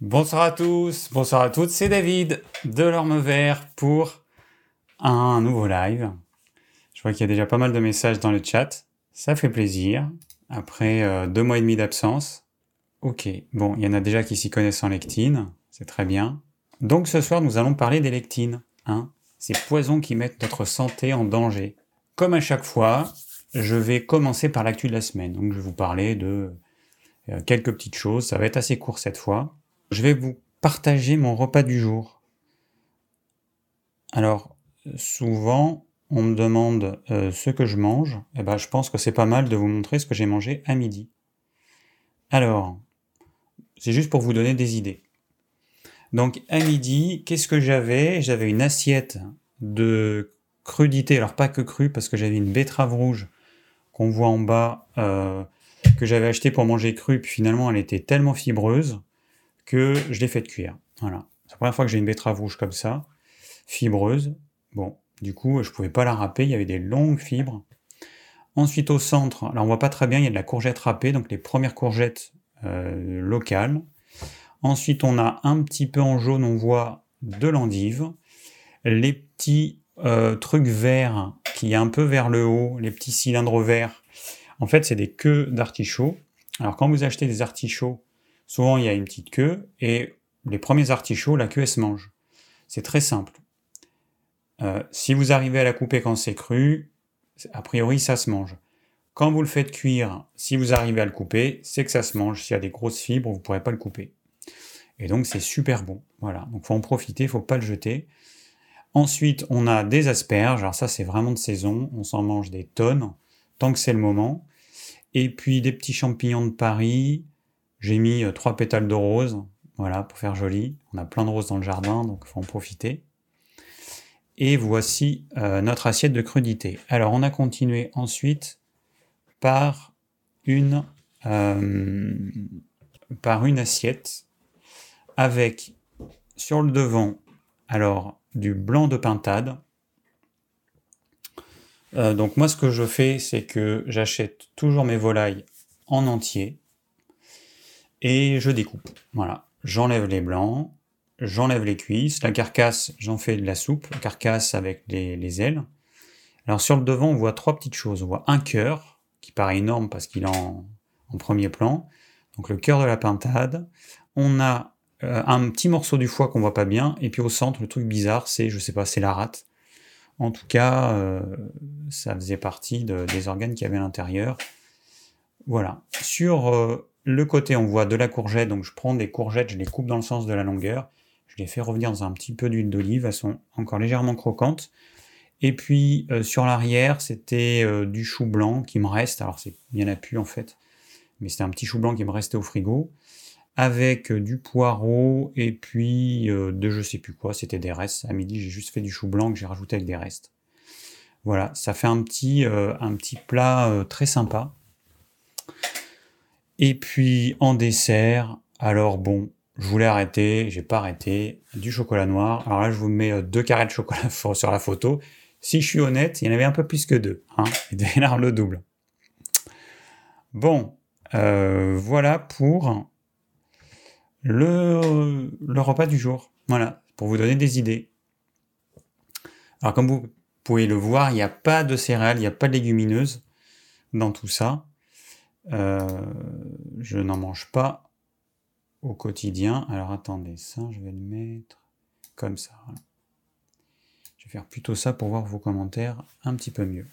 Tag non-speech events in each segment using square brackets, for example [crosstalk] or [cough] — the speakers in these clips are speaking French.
Bonsoir à tous, bonsoir à toutes, c'est David de l'Orme Vert pour un nouveau live. Je vois qu'il y a déjà pas mal de messages dans le chat, ça fait plaisir. Après euh, deux mois et demi d'absence. Ok, bon, il y en a déjà qui s'y connaissent en lectine, c'est très bien. Donc ce soir, nous allons parler des lectines, hein, ces poisons qui mettent notre santé en danger. Comme à chaque fois, je vais commencer par l'actu de la semaine. Donc je vais vous parler de euh, quelques petites choses, ça va être assez court cette fois je vais vous partager mon repas du jour. Alors, souvent, on me demande euh, ce que je mange. Eh ben, je pense que c'est pas mal de vous montrer ce que j'ai mangé à midi. Alors, c'est juste pour vous donner des idées. Donc, à midi, qu'est-ce que j'avais? J'avais une assiette de crudité. Alors, pas que cru, parce que j'avais une betterave rouge qu'on voit en bas, euh, que j'avais acheté pour manger cru, puis finalement, elle était tellement fibreuse que je l'ai fait cuire. Voilà. C'est la première fois que j'ai une betterave rouge comme ça, fibreuse. Bon, du coup, je pouvais pas la râper, il y avait des longues fibres. Ensuite, au centre, alors on voit pas très bien, il y a de la courgette râpée, donc les premières courgettes euh, locales. Ensuite, on a un petit peu en jaune, on voit de l'endive. Les petits euh, trucs verts qui est un peu vers le haut, les petits cylindres verts, en fait, c'est des queues d'artichauts. Alors, quand vous achetez des artichauts, Souvent, il y a une petite queue et les premiers artichauts, la queue, elle se mange. C'est très simple. Euh, si vous arrivez à la couper quand c'est cru, a priori, ça se mange. Quand vous le faites cuire, si vous arrivez à le couper, c'est que ça se mange. S'il y a des grosses fibres, vous ne pourrez pas le couper. Et donc, c'est super bon. Voilà. Donc, faut en profiter, il faut pas le jeter. Ensuite, on a des asperges. Alors ça, c'est vraiment de saison. On s'en mange des tonnes, tant que c'est le moment. Et puis, des petits champignons de Paris, j'ai mis euh, trois pétales de rose, voilà, pour faire joli. On a plein de roses dans le jardin, donc il faut en profiter. Et voici euh, notre assiette de crudité. Alors, on a continué ensuite par une, euh, par une assiette avec sur le devant, alors, du blanc de pintade. donc moi, ce que je fais, c'est que j'achète toujours mes volailles en entier et je découpe. Voilà, j'enlève les blancs, j'enlève les cuisses, la carcasse, j'en fais de la soupe, carcasse avec les, ailes. Alors sur le devant, on voit trois petites choses. On voit un cœur, qui paraît énorme parce qu'il est en, premier plan. Donc le cœur de la pintade. On a euh, un petit morceau du foie qu'on voit pas bien. Et puis au centre, le truc bizarre, c'est, je sais pas, c'est la rate. En tout cas, euh, ça faisait partie des organes qu'il y à l'intérieur. Voilà. Sur euh, le côté, on voit de la courgette, donc je prends des courgettes, je les coupe dans le sens de la longueur, je les fais revenir dans un petit peu d'huile d'olive, elles sont encore légèrement croquantes. Et puis euh, sur l'arrière, c'était euh, du chou blanc qui me reste, alors il n'y en a plus en fait, mais c'était un petit chou blanc qui me restait au frigo, avec euh, du poireau et puis de je sais plus quoi, c'était des restes. À midi, j'ai juste fait du chou blanc que j'ai rajouté avec des restes. Voilà, ça fait un petit, un petit plat très sympa. Et puis en dessert, alors bon, je voulais arrêter, j'ai pas arrêté, du chocolat noir. Alors là, je vous mets euh, deux carrés de chocolat [laughs] sur la photo. Si je suis honnête, il y en avait un peu plus que deux. Il devait y le double. Bon, euh, voilà pour le, le repas du jour. Voilà, pour vous donner des idées. Alors comme vous pouvez le voir, il n'y a pas de céréales, il n'y a pas de légumineuses dans tout ça. Euh, je n'en mange pas au quotidien. Alors attendez, ça, je vais le mettre comme ça. Je vais faire plutôt ça pour voir vos commentaires un petit peu mieux.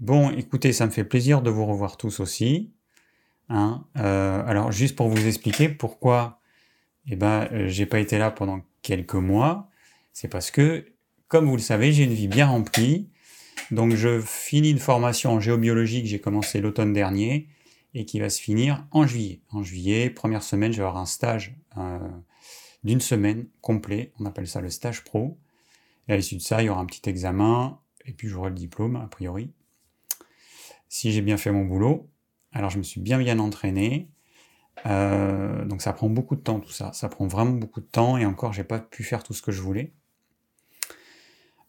Bon, écoutez, ça me fait plaisir de vous revoir tous aussi. Hein. Euh, alors, juste pour vous expliquer pourquoi eh ben, euh, j'ai pas été là pendant quelques mois, c'est parce que, comme vous le savez, j'ai une vie bien remplie. Donc je finis une formation en géobiologie que j'ai commencé l'automne dernier et qui va se finir en juillet. En juillet, première semaine, je vais avoir un stage euh, d'une semaine complet. On appelle ça le stage pro. Et à l'issue de ça, il y aura un petit examen et puis j'aurai le diplôme, a priori. Si j'ai bien fait mon boulot. Alors je me suis bien bien entraîné. Euh, donc ça prend beaucoup de temps tout ça. Ça prend vraiment beaucoup de temps et encore, j'ai pas pu faire tout ce que je voulais.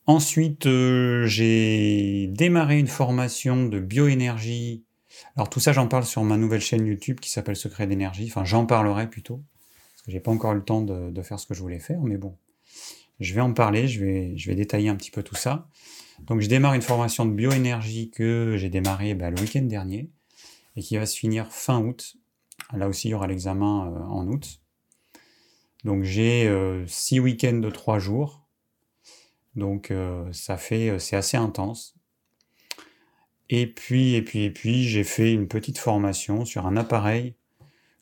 Ensuite, euh, j'ai démarré une formation de bioénergie. Alors tout ça, j'en parle sur ma nouvelle chaîne YouTube qui s'appelle Secret d'énergie. Enfin, j'en parlerai plutôt. parce que j'ai pas encore eu le temps de, faire ce que je voulais faire, mais bon, je vais en parler, je vais, je vais détailler un petit peu tout ça. Donc je démarre une formation de bioénergie que j'ai démarré bah, le week-end dernier et qui va se finir fin août. Là aussi, il y aura l'examen euh, en août. Donc j'ai euh, six week-ends de trois jours. Donc euh, ça fait, c'est assez intense. Et puis, et puis, et puis, j'ai fait une petite formation sur un appareil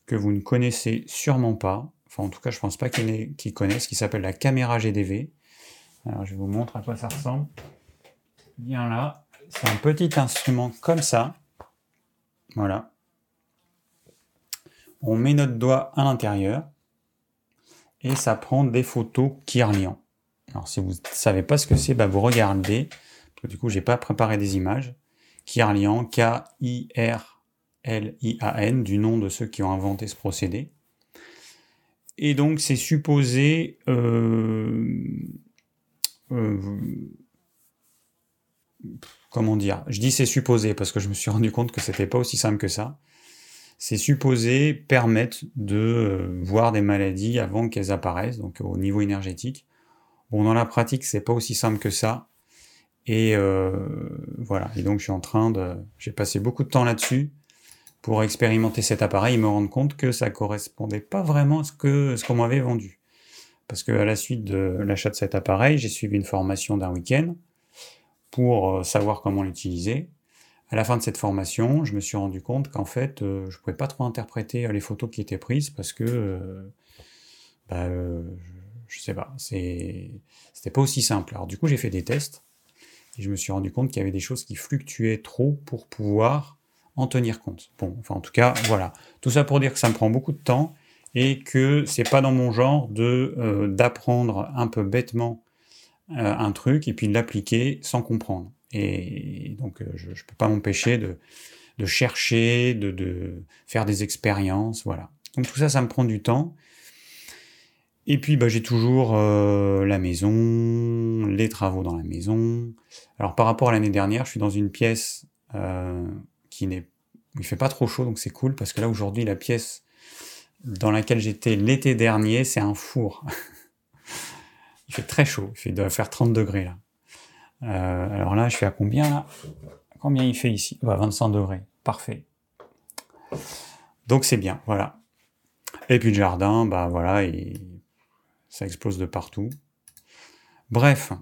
que vous ne connaissez sûrement pas. Enfin, en tout cas, je pense pas qu'ils connaissent, qui s'appelle la caméra GDV. Alors, je vous montre à quoi ça ressemble. Bien là, c'est un petit instrument comme ça. Voilà. On met notre doigt à l'intérieur et ça prend des photos Kirlian. Alors, si vous ne savez pas ce que c'est, bah, vous regardez. du coup, j'ai pas préparé des images. Kirlian, K-I-R-L-I-A-N, du nom de ceux qui ont inventé ce procédé. Et donc, c'est supposé. Euh, euh, comment dire? Je dis c'est supposé parce que je me suis rendu compte que c'était pas aussi simple que ça. C'est supposé permettre de euh, voir des maladies avant qu'elles apparaissent, donc au niveau énergétique. Bon, dans la pratique, c'est pas aussi simple que ça. Et euh, voilà. Et donc, je suis en train de. J'ai passé beaucoup de temps là-dessus pour expérimenter cet appareil et me rendre compte que ça correspondait pas vraiment à ce que ce qu'on m'avait vendu. Parce que à la suite de l'achat de cet appareil, j'ai suivi une formation d'un week-end pour euh, savoir comment l'utiliser. À la fin de cette formation, je me suis rendu compte qu'en fait, euh, je pouvais pas trop interpréter les photos qui étaient prises parce que, bah, je sais pas, c'était pas aussi simple. Alors du coup, j'ai fait des tests et je me suis rendu compte qu'il y avait des choses qui fluctuaient trop pour pouvoir en tenir compte. Bon, enfin en tout cas, voilà. Tout ça pour dire que ça me prend beaucoup de temps et que c'est pas dans mon genre de euh, d'apprendre un peu bêtement euh, un truc et puis de l'appliquer sans comprendre. Et donc euh, je, ne peux pas m'empêcher de, de chercher, de, de faire des expériences, voilà. Donc tout ça, ça me prend du temps. Et puis bah, j'ai toujours euh, la maison, les travaux dans la maison. Alors par rapport à l'année dernière, je suis dans une pièce euh, qui n'est, il fait pas trop chaud, donc c'est cool parce que là aujourd'hui la pièce dans laquelle j'étais l'été dernier, c'est un four. [laughs] il fait très chaud, il fait, doit faire 30 degrés là. Euh, alors là, je suis à combien là? Combien il fait ici? Bah, 25 degrés, parfait. Donc c'est bien, voilà. Et puis le jardin, bah voilà, il ça explose de partout. Bref.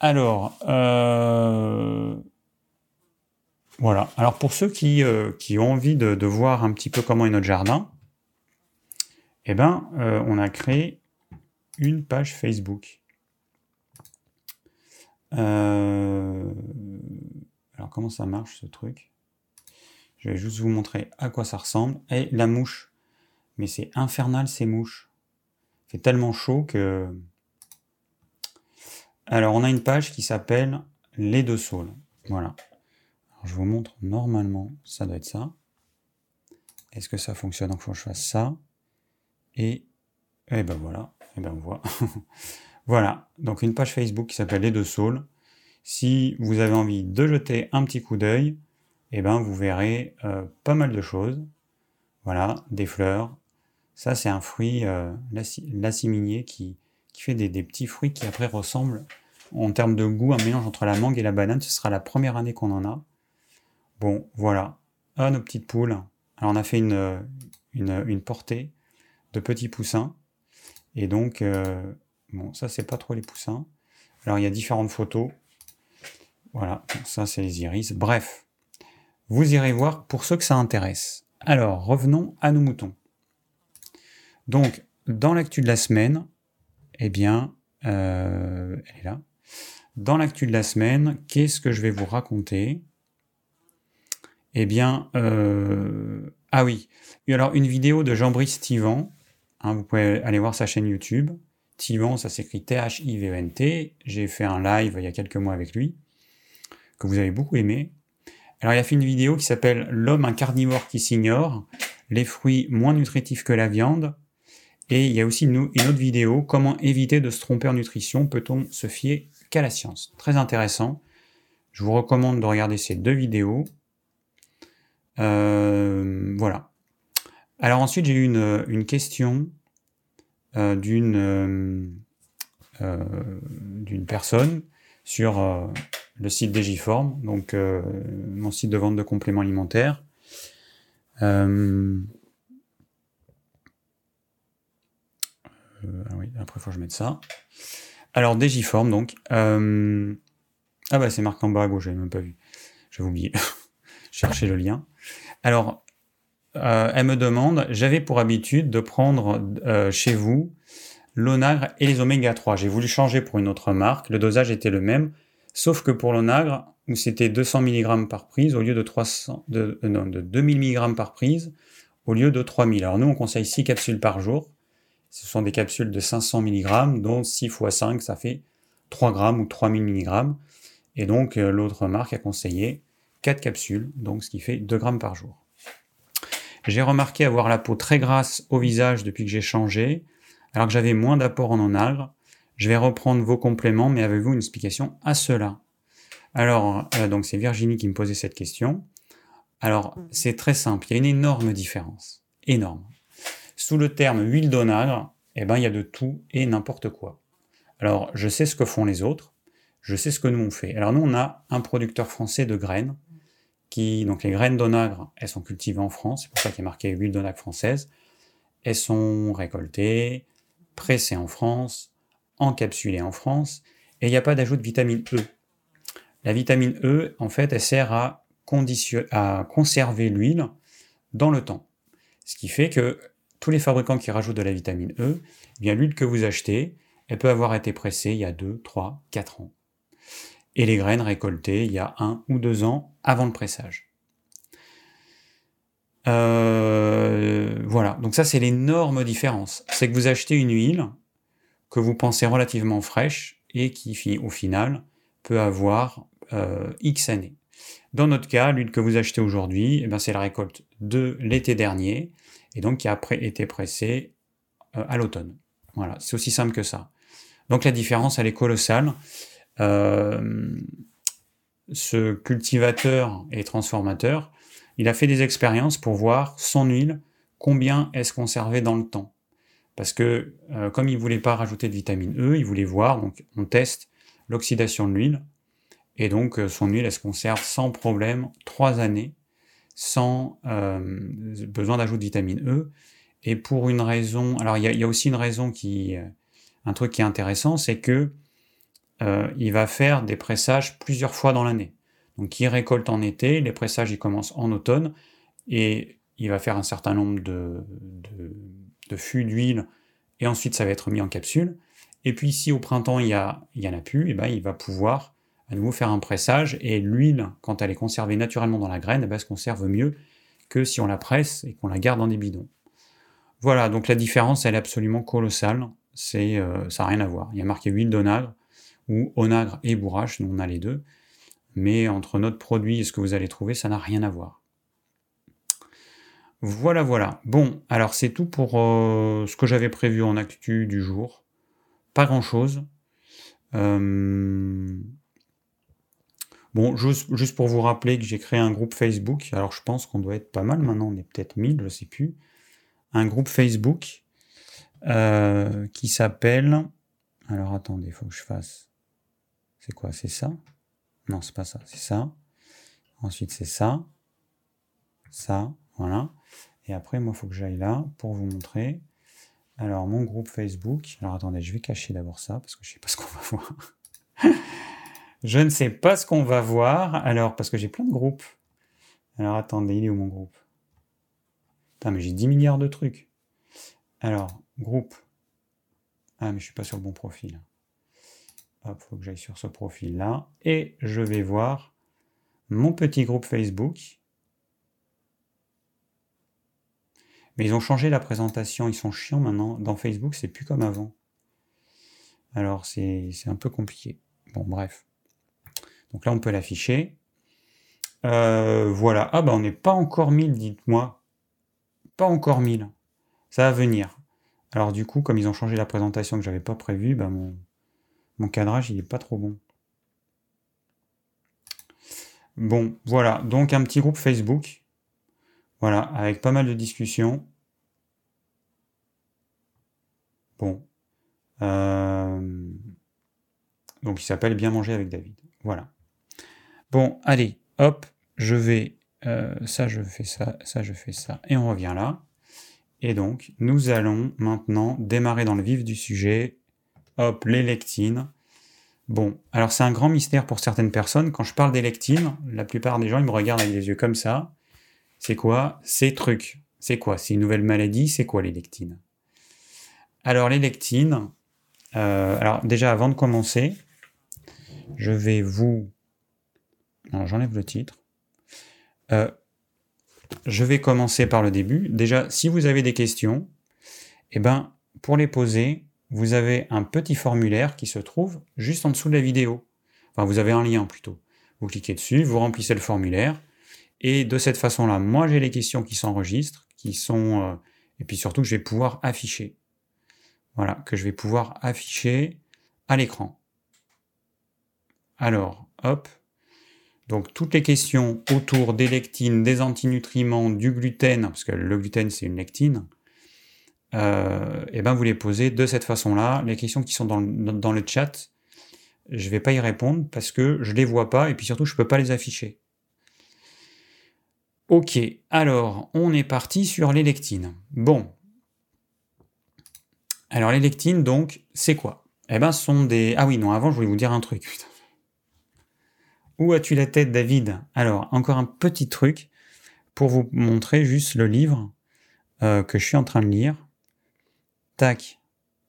Alors, euh, voilà. Alors pour ceux qui, euh, qui ont envie de, voir un petit peu comment est notre jardin, eh ben, euh, on a créé une page Facebook. alors comment ça marche ce truc? Je vais juste vous montrer à quoi ça ressemble. Et la mouche. Mais c'est infernal ces mouches fait tellement chaud que... Alors, on a une page qui s'appelle Les deux saules. Voilà. je vous montre normalement, ça doit être ça. Est-ce que ça fonctionne? Donc, il faut que je fasse ça. Et, et ben voilà. Et ben on voit. [laughs] voilà. Donc, une page Facebook qui s'appelle Les deux saules. Si vous avez envie de jeter un petit coup d'œil, et ben vous verrez euh, pas mal de choses. Voilà, des fleurs, ça, c'est un fruit, euh, qui, fait des, petits fruits qui après ressemblent, en termes de goût, un mélange entre la mangue et la banane. Ce sera la première année qu'on en a. Bon, voilà. Ah, nos petites poules. Alors, on a fait une, une, portée de petits poussins. Et donc, euh, bon, ça, c'est pas trop les poussins. Alors, il y a différentes photos. Voilà, ça, c'est les iris. Bref, vous irez voir pour ceux que ça intéresse. Alors, revenons à nos moutons. Donc, dans l'actu de la semaine, eh bien, euh, elle est là. Dans l'actu de la semaine, qu'est-ce que je vais vous raconter? Eh bien, euh, ah oui, alors une vidéo de Jean-Brice Tivan. Hein, vous pouvez aller voir sa chaîne YouTube. Tivan, ça s'écrit T-H-I-V-N-T. J'ai fait un live il y a quelques mois avec lui, que vous avez beaucoup aimé. Alors, il a fait une vidéo qui s'appelle L'homme, un carnivore qui s'ignore, les fruits moins nutritifs que la viande, et il y a aussi une, autre vidéo, comment éviter de se tromper en nutrition, peut-on se fier qu'à la science? Très intéressant. Je vous recommande de regarder ces deux vidéos. Euh, voilà. Alors ensuite, j'ai eu une, une question euh, d'une euh, euh, personne sur euh, le site Digiform, donc euh, mon site de vente de compléments alimentaires. Euh, euh, ah oui, après, il faut que je mette ça. Alors, Digiform, donc. euh, ah bah, c'est marqué en bas à gauche, j'avais même pas vu. J'avais oublié. [laughs] Chercher le lien. Alors, euh, elle me demande, j'avais pour habitude de prendre chez vous l'onagre et les oméga 3. J'ai voulu changer pour une autre marque. Le dosage était le même, sauf que pour l'onagre, où c'était 200 mg par prise au lieu de 300, de, non, de 2000 mg par prise au lieu de 3000. Alors nous, on conseille 6 capsules par jour. Ce sont des capsules de 500 mg, dont 6 x 5, ça fait 3 grammes ou 3000 mg. Et donc, euh, l'autre marque a conseillé 4 capsules, donc ce qui fait 2 grammes par jour. J'ai remarqué avoir la peau très grasse au visage depuis que j'ai changé, alors que j'avais moins d'apport en onagre. Je vais reprendre vos compléments, mais avez-vous une explication à cela? Alors, euh, donc c'est Virginie qui me posait cette question. Alors, c'est très simple, il y a une énorme différence. Énorme. Sous le terme huile d'onagre, eh ben, il y a de tout et n'importe quoi. Alors, je sais ce que font les autres, je sais ce que nous on fait. Alors, nous, on a un producteur français de graines, qui, donc les graines d'onagre, elles sont cultivées en France, c'est pour ça qu'il a marqué huile d'onagre française. Elles sont récoltées, pressées en France, encapsulées en France, et il n'y a pas d'ajout de vitamine E. La vitamine E, en fait, elle sert à conserver l'huile dans le temps. Ce qui fait que les fabricants qui rajoutent de la vitamine E, eh bien l'huile que vous achetez, elle peut avoir été pressée il y a 2, 3, 4 ans. Et les graines récoltées il y a 1 ou 2 ans avant le pressage. Euh, voilà, donc ça c'est l'énorme différence. C'est que vous achetez une huile que vous pensez relativement fraîche et qui au final peut avoir euh, X années. Dans notre cas, l'huile que vous achetez aujourd'hui, eh ben, c'est la récolte de l'été dernier et donc qui a été pressée euh, à l'automne. Voilà, c'est aussi simple que ça. Donc la différence, elle est colossale. Euh, ce cultivateur et transformateur, il a fait des expériences pour voir son huile, combien est-ce conservé dans le temps. Parce que euh, comme il voulait pas rajouter de vitamine E, il voulait voir, donc on teste l'oxydation de l'huile, et donc son huile, elle se conserve sans problème trois années, sans euh, besoin d'ajout de vitamine E. Et pour une raison, alors il y a, il y a aussi une raison qui, euh, un truc qui est intéressant, c'est que euh, il va faire des pressages plusieurs fois dans l'année. Donc il récolte en été, les pressages ils commencent en automne, et il va faire un certain nombre de, de, de fûts d'huile, et ensuite ça va être mis en capsule. Et puis si au printemps il y, a, il y en a plus, et ben, il va pouvoir à nouveau faire un pressage, et l'huile, quand elle est conservée naturellement dans la graine, eh ben, elle se conserve mieux que si on la presse et qu'on la garde dans des bidons. Voilà, donc la différence elle est absolument colossale, c'est, euh, ça n'a rien à voir. Il y a marqué huile d'onagre, ou onagre et bourrache, nous on a les deux, mais entre notre produit et ce que vous allez trouver, ça n'a rien à voir. Voilà, voilà. Bon, alors c'est tout pour euh, ce que j'avais prévu en actu du jour. Pas grand-chose. Euh, Bon, juste, pour vous rappeler que j'ai créé un groupe Facebook, alors je pense qu'on doit être pas mal maintenant, on est peut-être 1000, je sais plus. Un groupe Facebook euh, qui s'appelle... Alors attendez, il faut que je fasse... C'est quoi? C'est ça? Non, c'est pas ça, c'est ça. Ensuite, c'est ça. Ça, voilà. Et après, moi, il faut que j'aille là pour vous montrer. Alors, mon groupe Facebook. Alors, attendez, je vais cacher d'abord ça parce que je sais pas ce qu'on va voir. [laughs] je ne sais pas ce qu'on va voir. Alors, parce que j'ai plein de groupes. Alors, attendez, il est où mon groupe? Putain, mais j'ai 10 milliards de trucs. Alors, groupe. Ah, mais je suis pas sur le bon profil. Hop, faut que j'aille sur ce profil-là. Et je vais voir mon petit groupe Facebook. Mais ils ont changé la présentation, ils sont chiants maintenant. Dans Facebook, c'est plus comme avant. Alors, c'est un peu compliqué. Bon, bref. Donc là, on peut l'afficher. Euh, voilà. Ah, bah, on n'est pas encore 1000, dites-moi. Pas encore 1000. Ça va venir. Alors, du coup, comme ils ont changé la présentation que j'avais pas prévue, bah, mon, cadrage, il est pas trop bon. Bon, voilà. Donc, un petit groupe Facebook. Voilà, avec pas mal de discussions. Bon. Euh, donc il s'appelle Bien manger avec David. Voilà. Bon, allez, hop, je vais... Euh, ça, je fais ça, ça, je fais ça. Et on revient là. Et donc, nous allons maintenant démarrer dans le vif du sujet. Hop, les lectines. Bon, alors c'est un grand mystère pour certaines personnes. Quand je parle des lectines, la plupart des gens, ils me regardent avec des yeux comme ça. C'est quoi ces trucs? C'est quoi? C'est une nouvelle maladie? C'est quoi les lectines Alors les lectines, euh, alors déjà avant de commencer, je vais vous... j'enlève le titre. Euh, je vais commencer par le début. Déjà, si vous avez des questions, eh ben, pour les poser, vous avez un petit formulaire qui se trouve juste en dessous de la vidéo. Enfin, vous avez un lien plutôt. Vous cliquez dessus, vous remplissez le formulaire, et de cette façon-là, moi j'ai les questions qui s'enregistrent, qui sont... Euh, et puis surtout que je vais pouvoir afficher. Voilà, que je vais pouvoir afficher à l'écran. Alors, hop. Donc toutes les questions autour des lectines, des antinutriments, du gluten, parce que le gluten c'est une lectine, et euh, eh ben vous les posez de cette façon-là. Les questions qui sont dans le, dans le chat, je ne vais pas y répondre parce que je ne les vois pas et puis surtout je ne peux pas les afficher. Ok, alors on est parti sur les lectines. Bon. Alors les lectines, donc, c'est quoi? Eh ben, ce sont des... Ah oui, non, avant, je voulais vous dire un truc. Où as-tu la tête, David? Alors, encore un petit truc pour vous montrer juste le livre euh, que je suis en train de lire. Tac.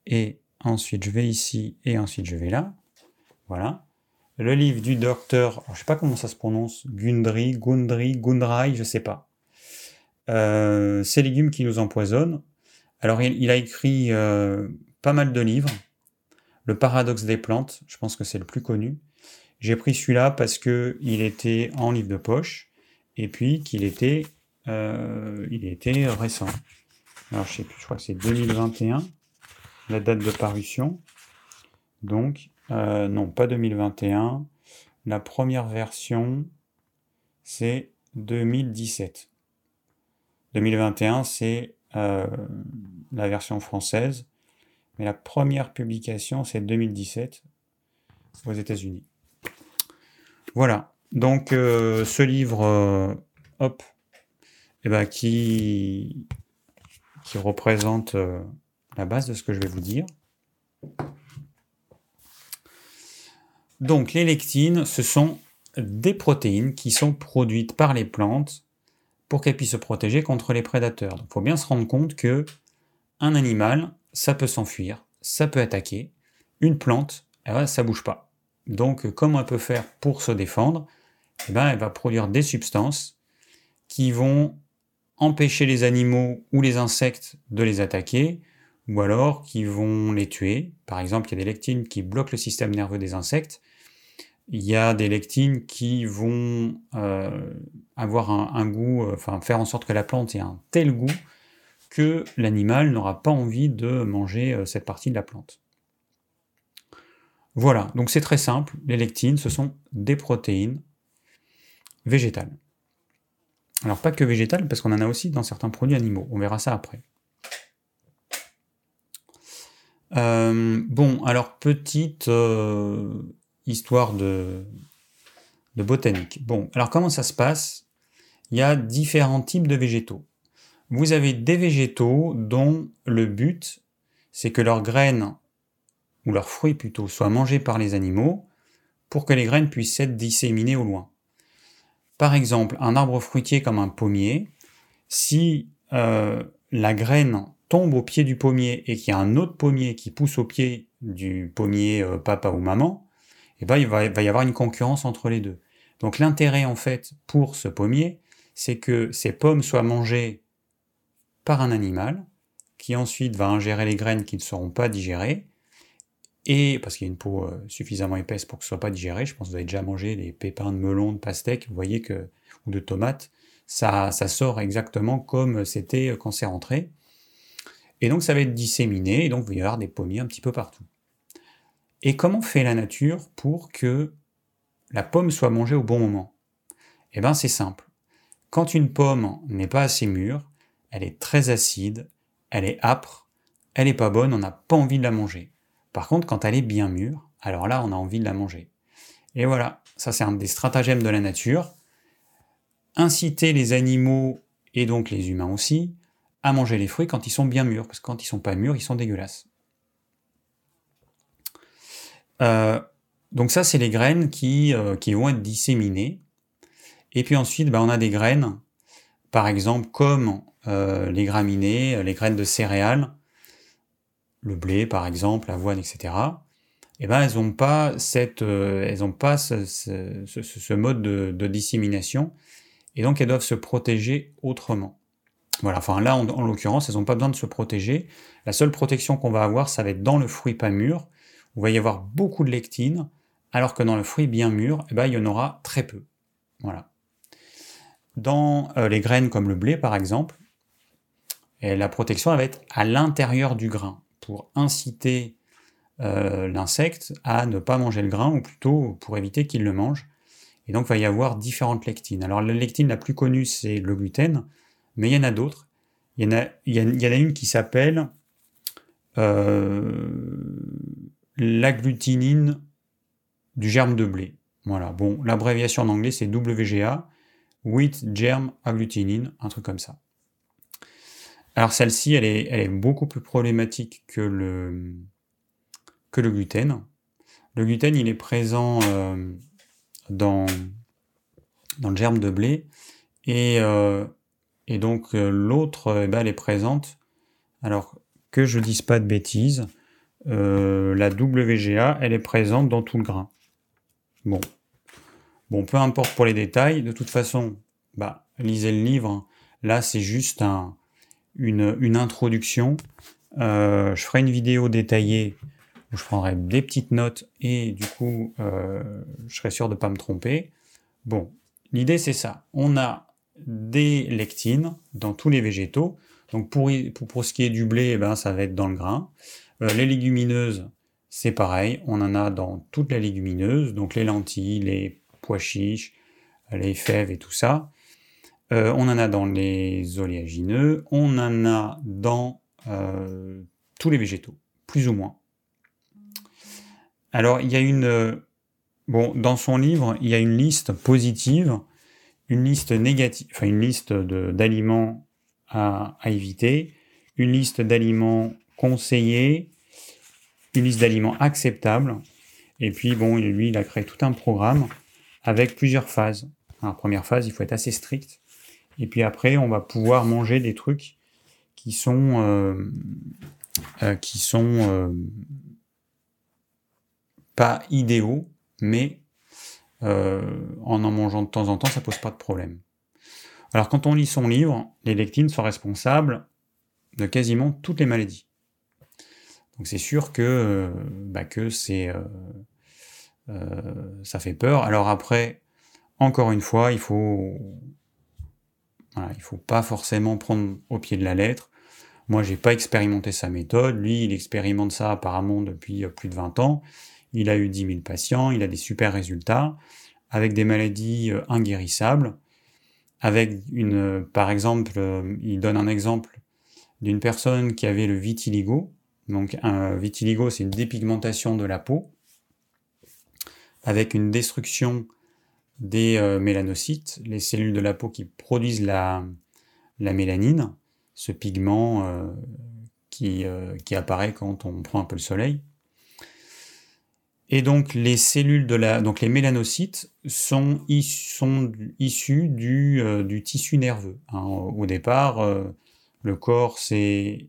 Et ensuite, je vais ici et ensuite, je vais là. Voilà le livre du docteur, je sais pas comment ça se prononce, Gundry, Gundry, Gundry, je sais pas. Euh, ces légumes qui nous empoisonnent. Alors il, a écrit euh, pas mal de livres. Le paradoxe des plantes, je pense que c'est le plus connu. J'ai pris celui-là parce que il était en livre de poche et puis qu'il était, euh, il était récent. Alors je sais plus, je crois que c'est 2021 la date de parution. Donc euh, non, pas 2021. La première version, c'est 2017. 2021, c'est euh, la version française. Mais la première publication, c'est 2017 aux États-Unis. Voilà. Donc, euh, ce livre, hop, eh ben, qui, représente la base de ce que je vais vous dire. Donc les lectines, ce sont des protéines qui sont produites par les plantes pour qu'elles puissent se protéger contre les prédateurs. Il faut bien se rendre compte que un animal, ça peut s'enfuir, ça peut attaquer. Une plante, eh ben, ça bouge pas. Donc comment elle peut faire pour se défendre eh ben, Elle va produire des substances qui vont empêcher les animaux ou les insectes de les attaquer, ou alors qui vont les tuer. Par exemple, il y a des lectines qui bloquent le système nerveux des insectes. Il y a des lectines qui vont euh, avoir un, goût, euh, enfin faire en sorte que la plante ait un tel goût que l'animal n'aura pas envie de manger euh, cette partie de la plante. Voilà, donc c'est très simple. Les lectines, ce sont des protéines végétales. Alors pas que végétales, parce qu'on en a aussi dans certains produits animaux. On verra ça après. bon, alors petite histoire de, de botanique. Bon, alors comment ça se passe? Il y a différents types de végétaux. Vous avez des végétaux dont le but, c'est que leurs graines, ou leurs fruits plutôt, soient mangés par les animaux pour que les graines puissent être disséminées au loin. Par exemple, un arbre fruitier comme un pommier, si euh, la graine tombe au pied du pommier et qu'il y a un autre pommier qui pousse au pied du pommier euh, papa ou maman, eh ben, il va, y avoir une concurrence entre les deux. Donc l'intérêt en fait pour ce pommier, c'est que ces pommes soient mangées par un animal, qui ensuite va ingérer les graines qui ne seront pas digérées, et parce qu'il y a une peau euh, suffisamment épaisse pour que ce soit pas digéré, je pense que vous avez déjà mangé des pépins de melon, de pastèque, vous voyez que, ou de tomates, ça, sort exactement comme c'était quand c'est rentré. Et donc ça va être disséminé, et donc il va avoir des pommiers un petit peu partout. Et comment fait la nature pour que la pomme soit mangée au bon moment? Eh bien c'est simple. Quand une pomme n'est pas assez mûre, elle est très acide, elle est âpre, elle n'est pas bonne, on n'a pas envie de la manger. Par contre, quand elle est bien mûre, alors là, on a envie de la manger. Et voilà, ça c'est un des stratagèmes de la nature. Inciter les animaux, et donc les humains aussi, à manger les fruits quand ils sont bien mûrs, parce que quand ils sont pas mûrs, ils sont dégueulasses. Euh, donc ça, c'est les graines qui, euh, qui, vont être disséminées. Et puis ensuite, bah, on a des graines, par exemple, comme euh, les graminées, les graines de céréales, le blé, par exemple, l'avoine, etc. Et eh ben, elles n'ont pas, cette, ont pas ce, mode de, dissémination, et donc elles doivent se protéger autrement. Voilà, enfin là, en, en l'occurrence, elles n'ont pas besoin de se protéger. La seule protection qu'on va avoir, ça va être dans le fruit pas mûr, où il va y avoir beaucoup de lectine, alors que dans le fruit bien mûr, eh ben, il y en aura très peu. Voilà. Dans euh, les graines comme le blé, par exemple, eh, la protection va être à l'intérieur du grain, pour inciter euh, l'insecte à ne pas manger le grain, ou plutôt pour éviter qu'il le mange. Et donc, il va y avoir différentes lectines. Alors, la lectine la plus connue, c'est le gluten, mais il y en a d'autres. Il y en a, y en a une qui s'appelle euh, l'agglutinine du germe de blé. Voilà, bon, l'abréviation en anglais c'est WGA, Wheat Germ Agglutinine, un truc comme ça. Alors celle-ci, elle est, beaucoup plus problématique que le, gluten. Le gluten, il est présent euh, dans, le germe de blé, et, euh, donc euh, l'autre, eh ben, elle est présente, alors que je dise pas de bêtises, la WGA, elle est présente dans tout le grain. Bon. Bon, peu importe pour les détails, de toute façon, bah, lisez le livre. Là, c'est juste un, une, introduction. Euh, je ferai une vidéo détaillée où je prendrai des petites notes et du coup, euh, je serai sûr de ne pas me tromper. Bon, l'idée c'est ça. On a des lectines dans tous les végétaux. Donc pour, pour, ce qui est du blé, eh ben, ça va être dans le grain. Euh, les légumineuses, c'est pareil, on en a dans toutes les légumineuses, donc les lentilles, les pois chiches, les fèves et tout ça. Euh, on en a dans les oléagineux, on en a dans euh, tous les végétaux, plus ou moins. Alors, il y a une. Bon, dans son livre, il y a une liste positive, une liste négative, enfin une liste d'aliments à, éviter, une liste d'aliments conseillés, une liste d'aliments acceptables. Et puis, bon, lui, il a créé tout un programme avec plusieurs phases. la première phase, il faut être assez strict. Et puis après, on va pouvoir manger des trucs qui sont, euh, euh, qui sont euh, pas idéaux, mais en en mangeant de temps en temps, ça pose pas de problème. Alors, quand on lit son livre, les lectines sont responsables de quasiment toutes les maladies. Donc c'est sûr que, euh, bah, que c'est, euh, euh, ça fait peur. Alors après, encore une fois, il faut, il faut pas forcément prendre au pied de la lettre. Moi, j'ai pas expérimenté sa méthode. Lui, il expérimente ça apparemment depuis plus de 20 ans. Il a eu 10 000 patients, il a des super résultats, avec des maladies inguérissables, avec une, par exemple, il donne un exemple d'une personne qui avait le vitiligo, donc un vitiligo, c'est une dépigmentation de la peau avec une destruction des euh, mélanocytes, les cellules de la peau qui produisent la, mélanine, ce pigment euh, euh, qui, apparaît quand on prend un peu le soleil. Et donc les cellules de la, donc les mélanocytes sont, issus du, tissu nerveux. Hein. Au départ, le corps c'est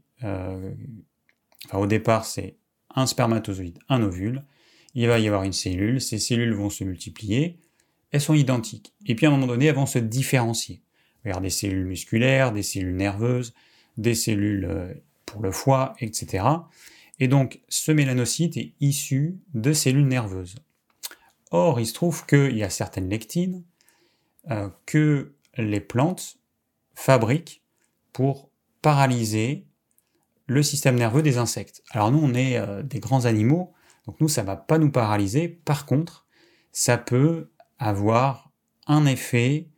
au départ, c'est un spermatozoïde, un ovule. Il va y avoir une cellule. Ces cellules vont se multiplier. Elles sont identiques. Et puis à un moment donné, elles vont se différencier. Vers des cellules musculaires, des cellules nerveuses, des cellules euh, pour le foie, etc. Et donc, ce mélanocyte est issu de cellules nerveuses. Or, il se trouve qu'il y a certaines lectines euh, que les plantes fabriquent pour paralyser le système nerveux des insectes. Alors nous, on est euh, des grands animaux, donc nous, ça va pas nous paralyser. Par contre, ça peut avoir un effet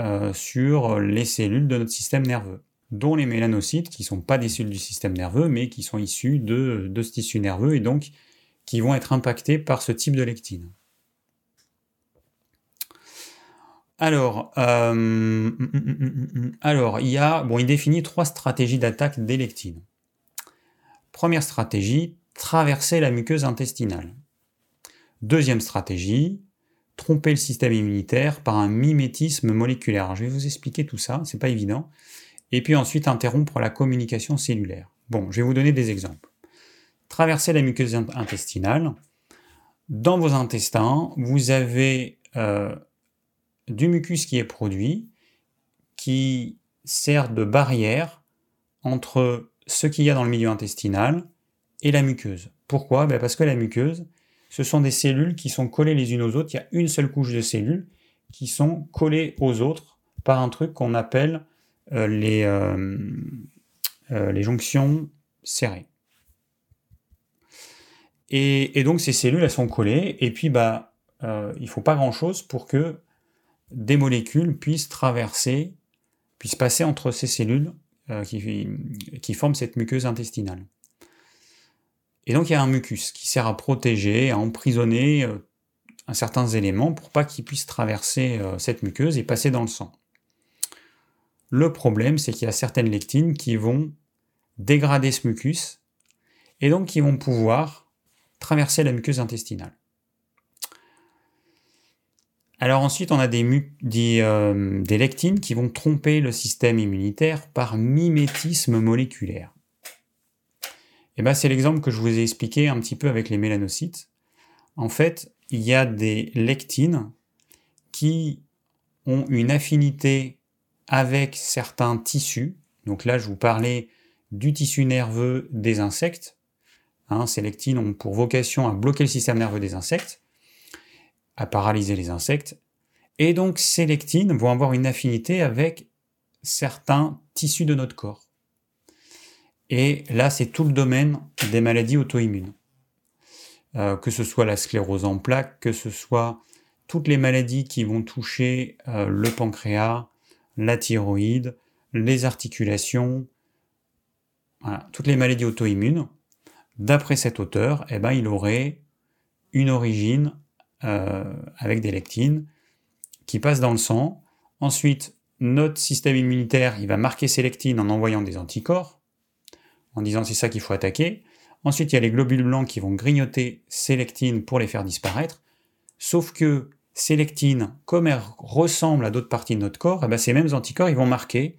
euh, sur les cellules de notre système nerveux. dont les mélanocytes, qui ne sont pas des cellules du système nerveux, mais qui sont issus de, de ce tissu nerveux et donc qui vont être impactés par ce type de lectine. Alors, euh, alors, il y a, bon, il définit trois stratégies d'attaque des lectines. Première stratégie, traverser la muqueuse intestinale. Deuxième stratégie, tromper le système immunitaire par un mimétisme moléculaire. je vais vous expliquer tout ça, c'est pas évident. Et puis ensuite interrompre la communication cellulaire. Bon, je vais vous donner des exemples. Traverser la muqueuse intestinale. Dans vos intestins, vous avez euh, du mucus qui est produit, qui sert de barrière entre ce qu'il y a dans le milieu intestinal et la muqueuse. Pourquoi? Ben Parce que la muqueuse, ce sont des cellules qui sont collées les unes aux autres. Il y a une seule couche de cellules qui sont collées aux autres par un truc qu'on appelle euh, les, euh, euh, les jonctions serrées. Et, donc ces cellules, elles sont collées, et puis bah, il ne faut pas grand-chose pour que des molécules puissent traverser, puissent passer entre ces cellules qui, qui forment cette muqueuse intestinale. Et donc il y a un mucus qui sert à protéger, à emprisonner euh, certains éléments pour pas qu'ils puissent traverser euh, cette muqueuse et passer dans le sang. Le problème, c'est qu'il y a certaines lectines qui vont dégrader ce mucus et donc qui vont pouvoir traverser la muqueuse intestinale. Alors ensuite, on a des, euh, des lectines qui vont tromper le système immunitaire par mimétisme moléculaire. Eh ben, c'est l'exemple que je vous ai expliqué un petit peu avec les mélanocytes. En fait, il y a des lectines qui ont une affinité avec certains tissus. Donc là, je vous parlais du tissu nerveux des insectes. Hein, ces lectines ont pour vocation à bloquer le système nerveux des insectes, à paralyser les insectes. Et donc ces lectines vont avoir une affinité avec certains tissus de notre corps. Et là, c'est tout le domaine des maladies auto-immunes. Euh, que ce soit la sclérose en plaques, que ce soit toutes les maladies qui vont toucher euh, le pancréas, la thyroïde, les articulations, toutes les maladies auto-immunes. D'après cet auteur, eh ben, il aurait une origine euh, avec des lectines qui passent dans le sang. Ensuite, notre système immunitaire, il va marquer ces lectines en envoyant des anticorps en disant c'est ça qu'il faut attaquer. Ensuite, il y a les globules blancs qui vont grignoter ces lectines pour les faire disparaître. Sauf que ces lectines, comme elles ressemblent à d'autres parties de notre corps, eh ben, ces mêmes anticorps, ils vont marquer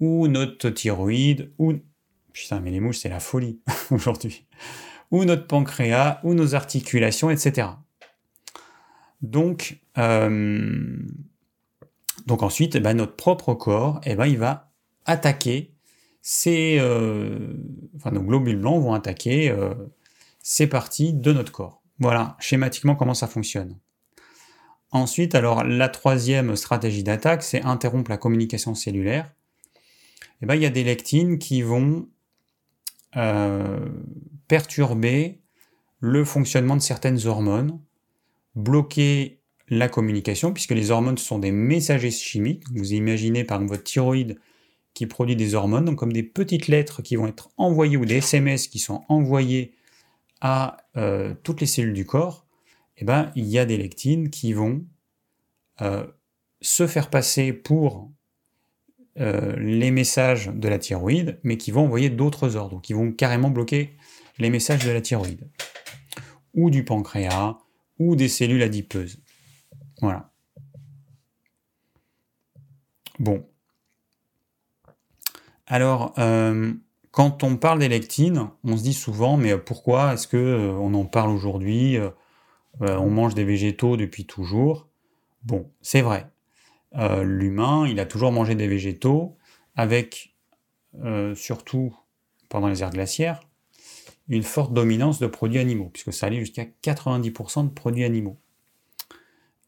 ou notre thyroïde, ou... Putain, mais les mouches, c'est la folie [laughs] aujourd'hui. Ou notre pancréas, ou nos articulations, etc. Donc, euh, donc ensuite, eh ben, notre propre corps, eh ben, il va attaquer ces, euh, nos globules blancs vont attaquer euh, ces parties de notre corps. Voilà, schématiquement comment ça fonctionne. Ensuite, alors la troisième stratégie d'attaque, c'est interrompre la communication cellulaire. Et eh ben, il y a des lectines qui vont euh, perturber le fonctionnement de certaines hormones, bloquer la communication, puisque les hormones sont des messagers chimiques. Vous imaginez par exemple votre thyroïde qui produit des hormones, donc comme des petites lettres qui vont être envoyées ou des SMS qui sont envoyés à euh, toutes les cellules du corps, eh ben, il y a des lectines qui vont euh, se faire passer pour euh, les messages de la thyroïde, mais qui vont envoyer d'autres ordres, donc qui vont carrément bloquer les messages de la thyroïde, ou du pancréas, ou des cellules adipeuses. Voilà. Bon, alors, euh, quand on parle des lectines, on se dit souvent, mais pourquoi est-ce que euh, on en parle aujourd'hui euh, On mange des végétaux depuis toujours? Bon, c'est vrai. L'humain, il a toujours mangé des végétaux, avec surtout pendant les ères glaciaires, une forte dominance de produits animaux, puisque ça allait jusqu'à 90% de produits animaux.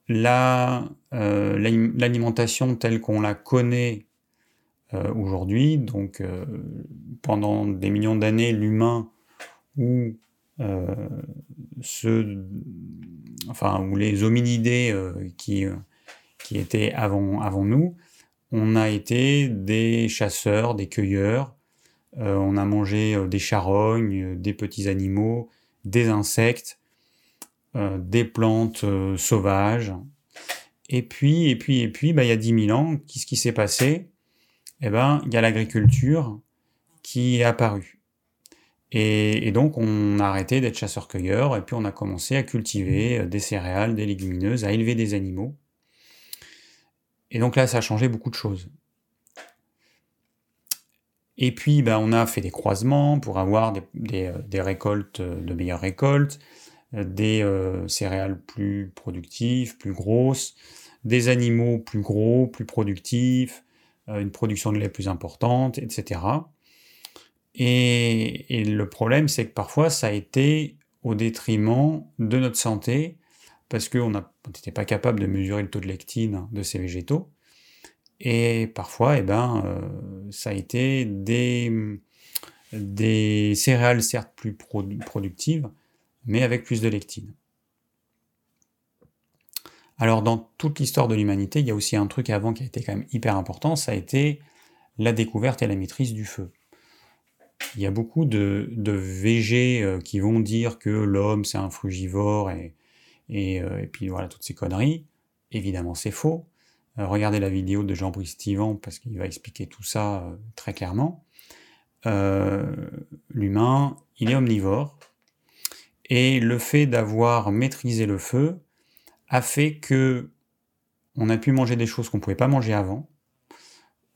L'alimentation telle qu'on la connaît euh, aujourd'hui. Donc euh, pendant des millions d'années, l'humain ou euh, ceux, enfin, ou les hominidés qui, qui étaient avant, avant nous on a été des chasseurs, des cueilleurs, on a mangé des charognes, des petits animaux, des insectes, des plantes sauvages. Et puis, et puis, et puis, bah, il y a 10 000 ans, qu'est-ce qui s'est passé? Eh ben, il y a l'agriculture qui est apparue. Et, donc, on a arrêté d'être chasseurs-cueilleurs, et puis on a commencé à cultiver des céréales, des légumineuses, à élever des animaux. Et donc là, ça a changé beaucoup de choses. Et puis, ben, on a fait des croisements pour avoir des, euh, récoltes, euh, de meilleures récoltes, euh, des céréales plus productives, plus grosses, des animaux plus gros, plus productifs, une production de lait plus importante, etc. Et, le problème, c'est que parfois, ça a été au détriment de notre santé, parce qu'on n'était pas capable de mesurer le taux de lectine de ces végétaux. Et parfois, eh ben, euh, ça a été des, des céréales certes plus productives, mais avec plus de lectine. Alors dans toute l'histoire de l'humanité, il y a aussi un truc avant qui a été quand même hyper important, ça a été la découverte et la maîtrise du feu. Il y a beaucoup de, végés euh, qui vont dire que l'homme c'est un frugivore et, et, euh, puis voilà toutes ces conneries. Évidemment c'est faux. Euh, regardez la vidéo de Jean-Brice Stivan parce qu'il va expliquer tout ça très clairement. L'humain, il est omnivore, et le fait d'avoir maîtrisé le feu a fait que on a pu manger des choses qu'on ne pouvait pas manger avant.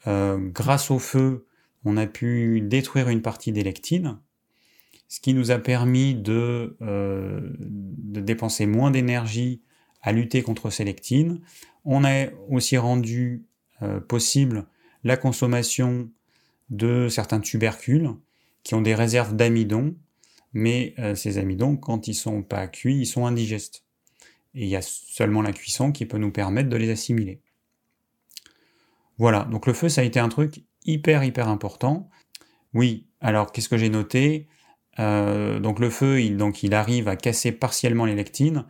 grâce au feu, on a pu détruire une partie des lectines, ce qui nous a permis de, de dépenser moins d'énergie à lutter contre ces lectines. On a aussi rendu euh, possible la consommation de certains tubercules qui ont des réserves d'amidon, mais euh, ces amidons, quand ils sont pas cuits, ils sont indigestes. Et il y a seulement la cuisson qui peut nous permettre de les assimiler. Voilà, donc le feu, ça a été un truc hyper, hyper important. Oui, alors qu'est-ce que j'ai noté? Euh, Donc le feu, il, donc, arrive à casser partiellement les lectines,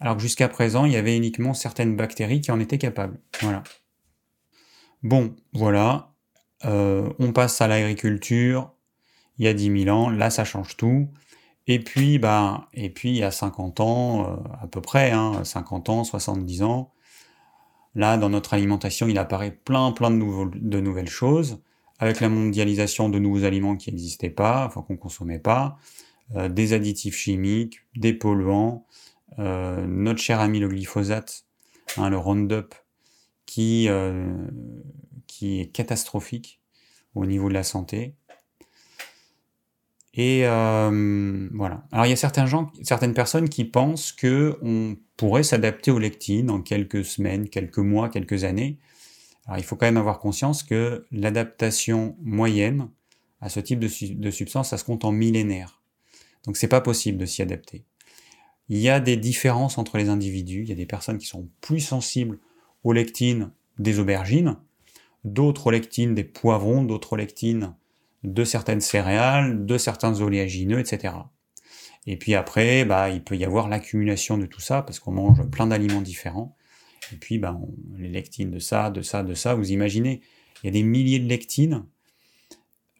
alors que jusqu'à présent, il y avait uniquement certaines bactéries qui en étaient capables. Voilà. Bon, voilà. Euh, on passe à l'agriculture. Il y a 10 000 ans, là, ça change tout. Et puis, bah, et puis a 50 ans, euh, à peu près, hein, 50 ans, 70 ans, là, dans notre alimentation, il apparaît plein, plein de, de nouvelles choses, avec la mondialisation de nouveaux aliments qui n'existaient pas, enfin qu'on consommait pas, euh, des additifs chimiques, des polluants, euh, notre cher ami le glyphosate, hein, le Roundup, qui, euh, qui est catastrophique au niveau de la santé. Et euh, voilà. Alors il y a certains gens, certaines personnes qui pensent que on pourrait s'adapter aux lectines en quelques semaines, quelques mois, quelques années. Alors il faut quand même avoir conscience que l'adaptation moyenne à ce type de, substance, ça se compte en millénaires. Donc c'est pas possible de s'y adapter. Il y a des différences entre les individus. Il y a des personnes qui sont plus sensibles aux lectines des aubergines, d'autres aux lectines des poivrons, d'autres aux lectines de certaines céréales, de certains oléagineux, etc. Et puis après, bah, il peut y avoir l'accumulation de tout ça, parce qu'on mange plein d'aliments différents. Et puis, bah, les lectines de ça, de ça, de ça, vous imaginez, il y a des milliers de lectines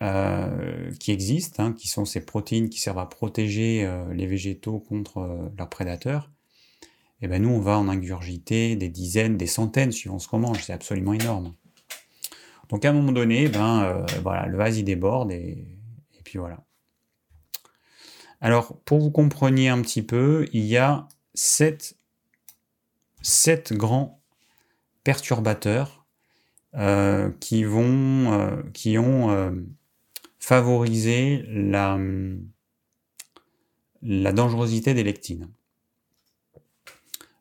euh, qui existent, hein, qui sont ces protéines qui servent à protéger euh, les végétaux contre euh, leurs prédateurs, et ben nous on va en ingurgiter des dizaines, des centaines suivant ce qu'on mange, c'est absolument énorme. Donc à un moment donné, ben voilà, le vase il déborde et, et puis voilà. Alors pour vous compreniez un petit peu, il y a sept, sept grands perturbateurs qui vont, qui ont favoriser la, la dangerosité des lectines.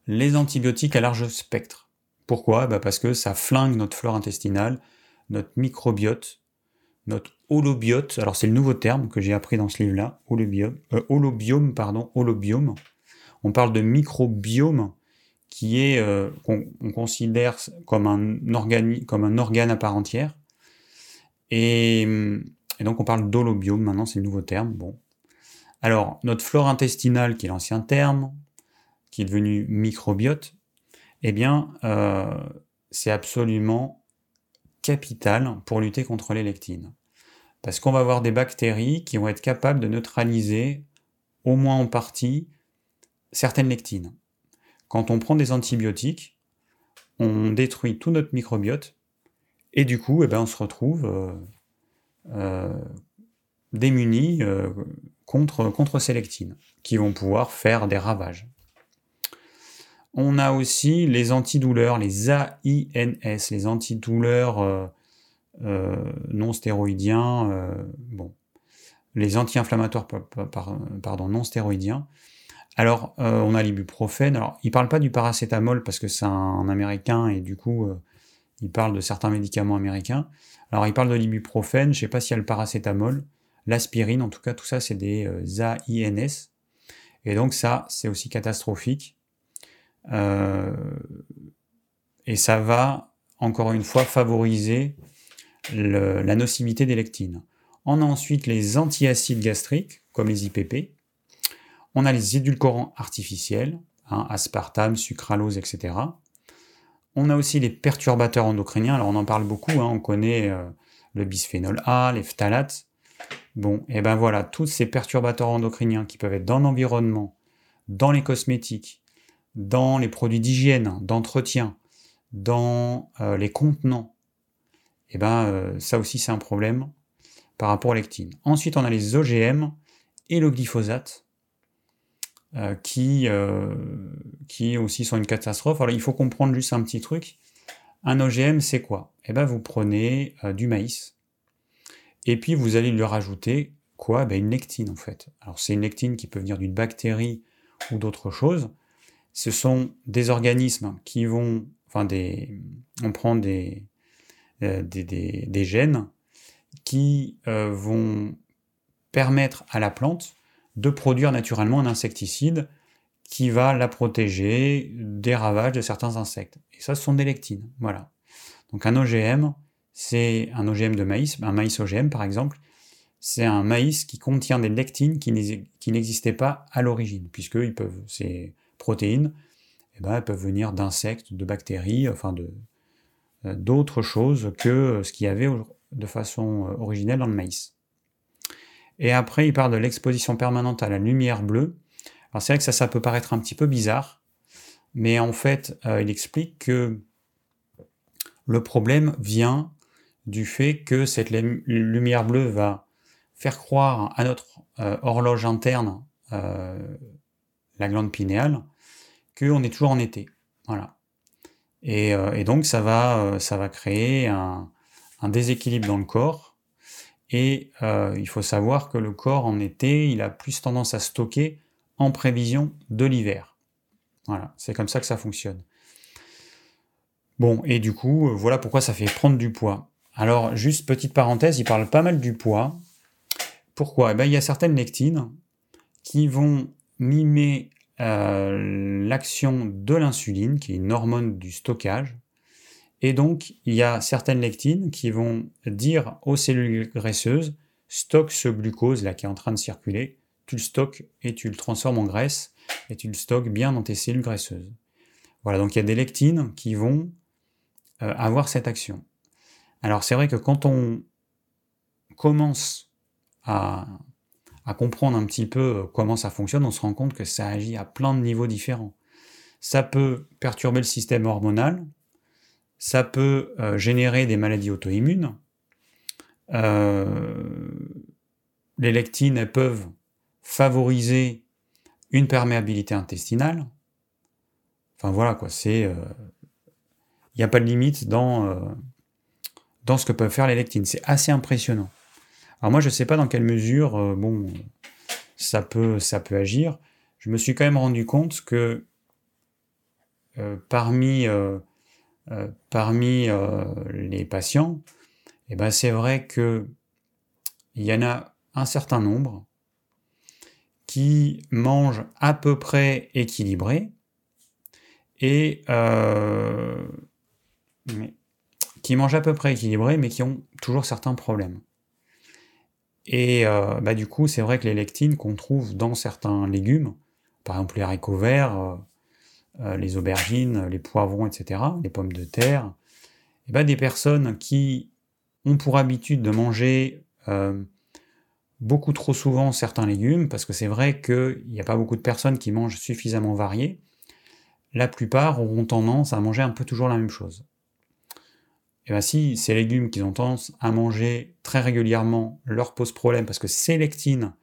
Les antibiotiques à large spectre. Pourquoi? Bah Parce que ça flingue notre flore intestinale, notre microbiote, notre holobiote. Alors c'est le nouveau terme que j'ai appris dans ce livre-là, holobiome, euh, holobiome, pardon, holobiome. On parle de microbiome qui est euh, qu'on considère comme un, organe, à part entière. Et donc on parle d'holobiome, maintenant c'est le nouveau terme. Alors, notre flore intestinale, qui est l'ancien terme, qui est devenu microbiote, eh bien, euh, c'est absolument capital pour lutter contre les lectines. Parce qu'on va avoir des bactéries qui vont être capables de neutraliser, au moins en partie, certaines lectines. Quand on prend des antibiotiques, on détruit tout notre microbiote, et du coup, eh ben, on se retrouve euh, euh, démunis euh, contre, contre ces lectines, qui vont pouvoir faire des ravages. On a aussi les antidouleurs, les AINS, les antidouleurs non stéroïdiens, bon, les anti-inflammatoires pardon, non stéroïdiens. Alors, on a l'ibuprofène. Alors, il ne parle pas du paracétamol parce que c'est un, américain et du coup, il parle de certains médicaments américains. Alors, il parle de l'ibuprofène, je ne sais pas s'il y a le paracétamol, l'aspirine, en tout cas, tout ça, c'est des euh, AINS. Et donc, ça, c'est aussi catastrophique. Euh, et ça va, encore une fois, favoriser la nocivité des lectines. On a ensuite les antiacides gastriques, comme les IPP. On a les édulcorants artificiels, hein, aspartame, sucralose, etc. On a aussi les perturbateurs endocriniens. Alors on en parle beaucoup, hein. on connaît euh, le bisphénol A, les phtalates. Bon, et ben voilà, tous ces perturbateurs endocriniens qui peuvent être dans l'environnement, dans les cosmétiques, dans les produits d'hygiène, d'entretien, dans euh, les contenants, et ben euh, ça aussi c'est un problème par rapport aux lectines. Ensuite, on a les OGM et le glyphosate. Euh, qui, qui aussi sont une catastrophe. Alors il faut comprendre juste un petit truc. Un OGM, c'est quoi? Eh bien, vous prenez du maïs, et puis vous allez lui rajouter quoi? Ben, Une lectine, en fait. Alors c'est une lectine qui peut venir d'une bactérie ou d'autre chose. Ce sont des organismes qui vont... Enfin, des, on prend des, des gènes qui vont permettre à la plante de produire naturellement un insecticide qui va la protéger des ravages de certains insectes. Et ça, ce sont des lectines. Voilà. Donc un OGM, c'est un OGM de maïs, un maïs OGM par exemple, c'est un maïs qui contient des lectines qui n'existaient pas à l'origine, puisque ils peuvent, protéines, eh ben, elles peuvent venir d'insectes, de bactéries, enfin euh, d'autres choses que ce qu'il y avait de façon euh, originelle dans le maïs. Et après, il parle de l'exposition permanente à la lumière bleue. Alors c'est vrai que ça, peut paraître un petit peu bizarre, mais en fait, euh, il explique que le problème vient du fait que cette lumière bleue va faire croire à notre horloge interne, la glande pinéale, qu'on est toujours en été. Voilà. Et, donc ça va, ça va créer un déséquilibre dans le corps et euh, il faut savoir que le corps en été, il a plus tendance à stocker en prévision de l'hiver. Voilà, c'est comme ça que ça fonctionne. Bon, et du coup, euh, voilà pourquoi ça fait prendre du poids. Alors, juste petite parenthèse, il parle pas mal du poids. Pourquoi? Eh ben, Il y a certaines lectines qui vont mimer euh, l'action de l'insuline, qui est une hormone du stockage, et donc, il y a certaines lectines qui vont dire aux cellules graisseuses, stocke ce glucose là qui est en train de circuler, tu le stockes et tu le transformes en graisse et tu le stockes bien dans tes cellules graisseuses. Voilà, donc il y a des lectines qui vont euh, avoir cette action. Alors c'est vrai que quand on commence à, à comprendre un petit peu euh, comment ça fonctionne, on se rend compte que ça agit à plein de niveaux différents. Ça peut perturber le système hormonal, ça peut euh, générer des maladies auto-immunes. Euh, les lectines peuvent favoriser une perméabilité intestinale. Enfin voilà quoi, c'est. Il n'y a pas de limite dans, dans ce que peuvent faire les lectines. C'est assez impressionnant. Alors moi je ne sais pas dans quelle mesure bon, ça, peut, ça peut agir. Je me suis quand même rendu compte que parmi euh, parmi euh, les patients, eh ben c'est vrai que il y en a un certain nombre qui mangent à peu près équilibré et euh, qui mangent à peu près équilibré mais qui ont toujours certains problèmes. Et bah, du coup, c'est vrai que les lectines qu'on trouve dans certains légumes, par exemple les haricots verts, euh, les aubergines, les poivrons, etc., les pommes de terre, eh ben, des personnes qui ont pour habitude de manger euh, beaucoup trop souvent certains légumes, parce que c'est vrai qu'il n'y a pas beaucoup de personnes qui mangent suffisamment varié, la plupart auront tendance à manger un peu toujours la même chose. Et bien si ces légumes qu'ils ont tendance à manger très régulièrement leur posent problème, parce que ces lectines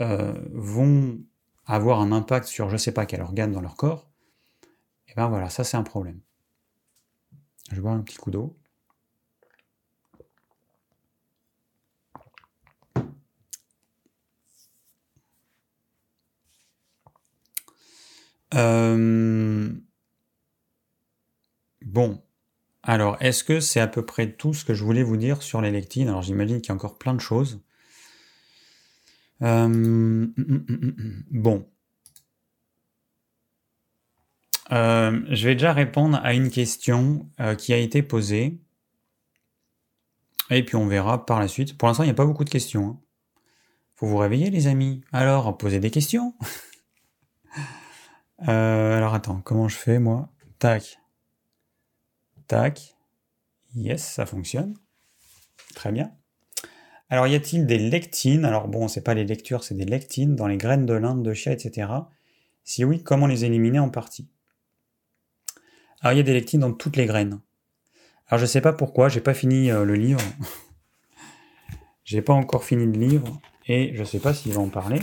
euh, vont avoir un impact sur je ne sais pas quel organe dans leur corps, et ben voilà, ça c'est un problème. Je bois un petit coup d'eau. Euh, bon, alors est-ce que c'est à peu près tout ce que je voulais vous dire sur les lectines Alors j'imagine qu'il y a encore plein de choses. Euh, hum, hum, hum, bon. Euh, je vais déjà répondre à une question qui a été posée. Et puis on verra par la suite. Pour l'instant, il n'y a pas beaucoup de questions. Hein. Faut vous réveiller, les amis. Alors, posez des questions. [laughs] Euh, alors attends, comment je fais moi? Tac. Tac. Yes, ça fonctionne. Très bien. Alors y a-t-il des lectines? Alors bon, c'est pas les lectures, c'est des lectines dans les graines de l'Inde, de chia, etc. Si oui, comment les éliminer en partie? Alors il y a des lectines dans toutes les graines. Alors je sais pas pourquoi, j'ai pas fini euh, le livre. [laughs] j'ai pas encore fini le livre et je sais pas s'il va en parler.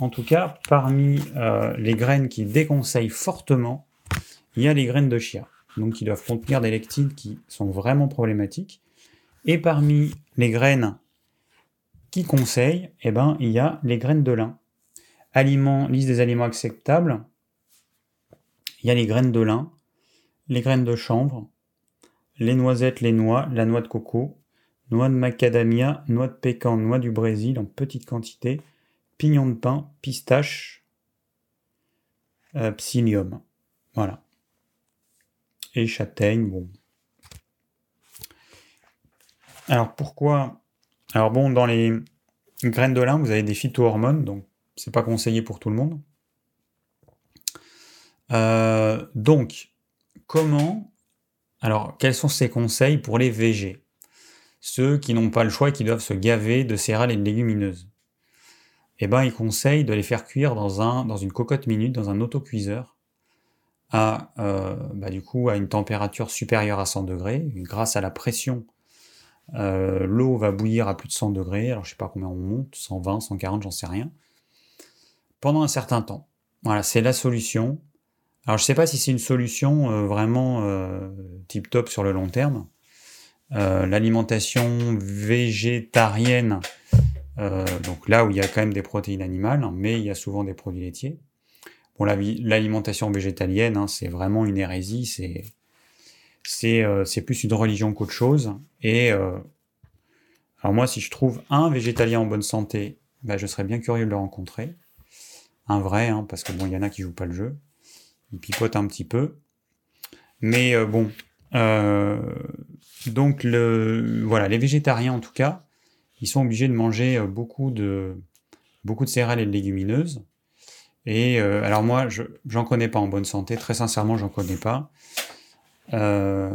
En tout cas, parmi euh, les graines qui déconseillent fortement, il y a les graines de chia, donc qui doivent contenir des lectines qui sont vraiment problématiques. Et parmi les graines qui conseillent, eh ben, il y a les graines de lin. Liste des aliments acceptables, il y a les graines de lin, les graines de chanvre, les noisettes, les noix, la noix de coco, noix de macadamia, noix de pécan, noix du Brésil en petite quantité, pignon de pain, pistache, euh, psyllium. Voilà. Et châtaigne, bon. Alors pourquoi? Alors bon, dans les graines de lin, vous avez des phytohormones, donc c'est pas conseillé pour tout le monde. Euh, donc, comment Alors, quels sont ces conseils pour les VG Ceux qui n'ont pas le choix et qui doivent se gaver de céréales et de légumineuses eh ben, il conseille de les faire cuire dans, un, dans une cocotte minute, dans un autocuiseur, à, euh, bah, à une température supérieure à 100 degrés. Grâce à la pression, euh, l'eau va bouillir à plus de 100 degrés. Alors, je sais pas combien on monte, 120, 140, j'en sais rien. Pendant un certain temps. Voilà, c'est la solution. Alors, je sais pas si c'est une solution euh, vraiment tip top sur le long terme. L'alimentation végétarienne donc là où il y a quand même des protéines animales, mais il y a souvent des produits laitiers. Bon, l'alimentation végétalienne, hein, c'est vraiment une hérésie, c'est c'est euh, plus une religion qu'autre chose. Et euh, alors moi, si je trouve un végétalien en bonne santé, bah, je serais bien curieux de le rencontrer. Un vrai, hein, parce que bon, il y en a qui jouent pas le jeu, ils pipotent un petit peu. Mais bon, donc le voilà, les végétariens en tout cas, ils sont obligés de manger euh, beaucoup de, beaucoup de céréales et de légumineuses. Et euh, alors moi, je j'en connais pas en bonne santé, très sincèrement, j'en connais pas. Euh,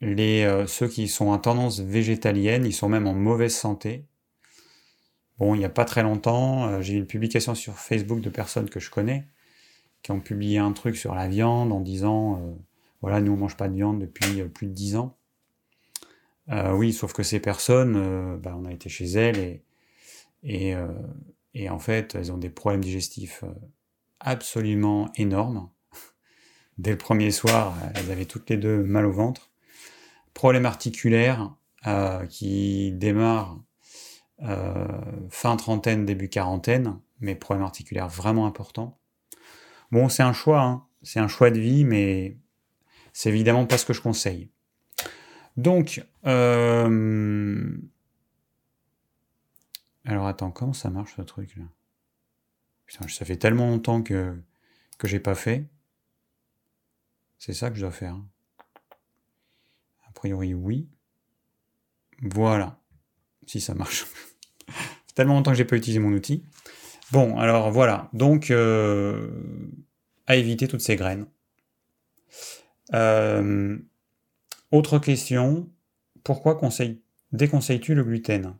les, ceux qui sont en tendance végétalienne, ils sont même en mauvaise santé. Bon, il n'y a pas très longtemps, j'ai eu une publication sur Facebook de personnes que je connais qui ont publié un truc sur la viande en disant voilà, nous on mange pas de viande depuis plus de 10 ans. Euh, oui, sauf que ces personnes, euh, bah, on a été chez elles et, et, euh, et, en fait, elles ont des problèmes digestifs absolument énormes. [laughs] Dès le premier soir, elles avaient toutes les deux mal au ventre. Problème articulaire qui démarre fin trentaine, début quarantaine, mais problème articulaire vraiment important. Bon, c'est un choix, hein. c'est un choix de vie, mais c'est évidemment pas ce que je conseille. Donc, euh... alors attends, comment ça marche ce truc là? Putain, ça fait tellement longtemps que, que j'ai pas fait. C'est ça que je dois faire. A priori, oui. Voilà. Si ça marche. [laughs] c'est tellement longtemps que j'ai pas utilisé mon outil. Bon, alors voilà. Donc, euh, à éviter toutes ces graines. Euh, Autre question, pourquoi déconseilles-tu le gluten?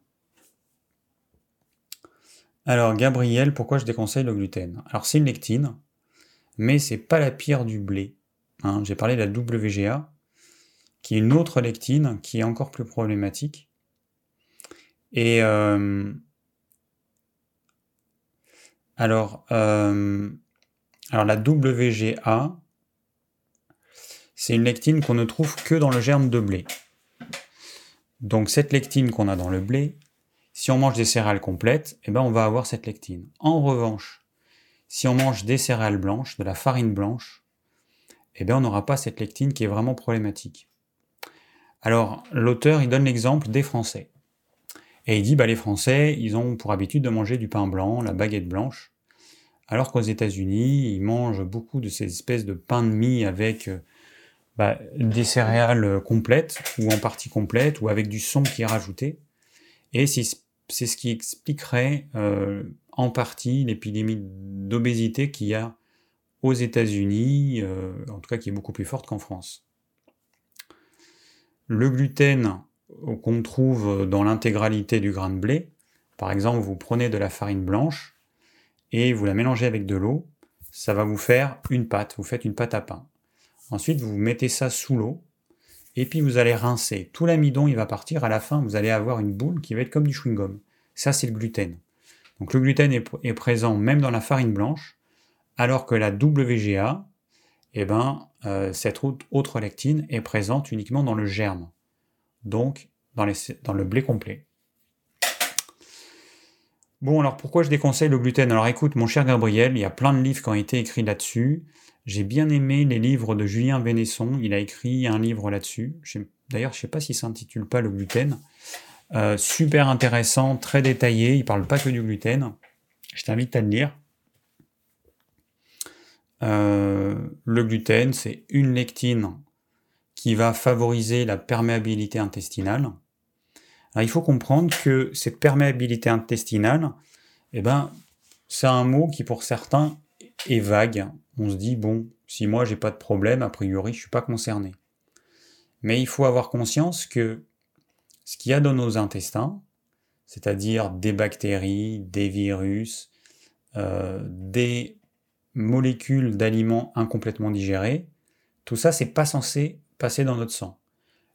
Alors Gabriel, pourquoi je déconseille le gluten? Alors c'est une lectine, mais c'est pas la pire du blé. Hein. J'ai parlé de la WGA, qui est une autre lectine qui est encore plus problématique. Et euh, alors, euh, alors la WGA, c'est une lectine qu'on ne trouve que dans le germe de blé. Donc cette lectine qu'on a dans le blé, si on mange des céréales complètes, eh ben on va avoir cette lectine. En revanche, si on mange des céréales blanches, de la farine blanche, eh bien on n'aura pas cette lectine qui est vraiment problématique. Alors l'auteur il donne l'exemple des Français. Et il dit bah les Français, ils ont pour habitude de manger du pain blanc, la baguette blanche, alors qu'aux États-Unis, ils mangent beaucoup de ces espèces de pain de mie avec euh, bah, des céréales complètes ou en partie complète ou avec du son qui est rajouté. Ce qui expliquerait euh, en partie l'épidémie d'obésité qu'il y a aux États-Unis, euh, en tout cas qui est beaucoup plus forte qu'en France. Le gluten qu'on trouve dans l'intégralité du grain de blé, par exemple, vous prenez de la farine blanche et vous la mélangez avec de l'eau, ça va vous faire une pâte, vous faites une pâte à pain. Ensuite, vous mettez ça sous l'eau, et puis vous allez rincer. Tout l'amidon, il va partir. À la fin, vous allez avoir une boule qui va être comme du chewing-gum. Ça, c'est le gluten. Donc le gluten est, présent même dans la farine blanche, alors que la WGA, eh ben, euh, cette autre lectine est présente uniquement dans le germe, donc dans, dans le blé complet. Bon, alors pourquoi je déconseille le gluten? Alors écoute, mon cher Gabriel, il y a plein de livres qui ont été écrits là-dessus. J'ai bien aimé les livres de Julien Vénesson. Il a écrit un livre là-dessus. D'ailleurs, je ne sais pas s'il s'intitule pas Le gluten. Euh, super intéressant, très détaillé. Il parle pas que du gluten. Je t'invite à le lire. Euh, le gluten, c'est une lectine qui va favoriser la perméabilité intestinale. il faut comprendre que cette perméabilité intestinale, eh ben, c'est un mot qui pour certains est vague on se dit, bon, si moi j'ai pas de problème, a priori je suis pas concerné. Mais il faut avoir conscience que ce qu'il y a dans nos intestins, c'est-à-dire des bactéries, des virus, euh, des molécules d'aliments incomplètement digérés, tout ça, c'est pas censé passer dans notre sang.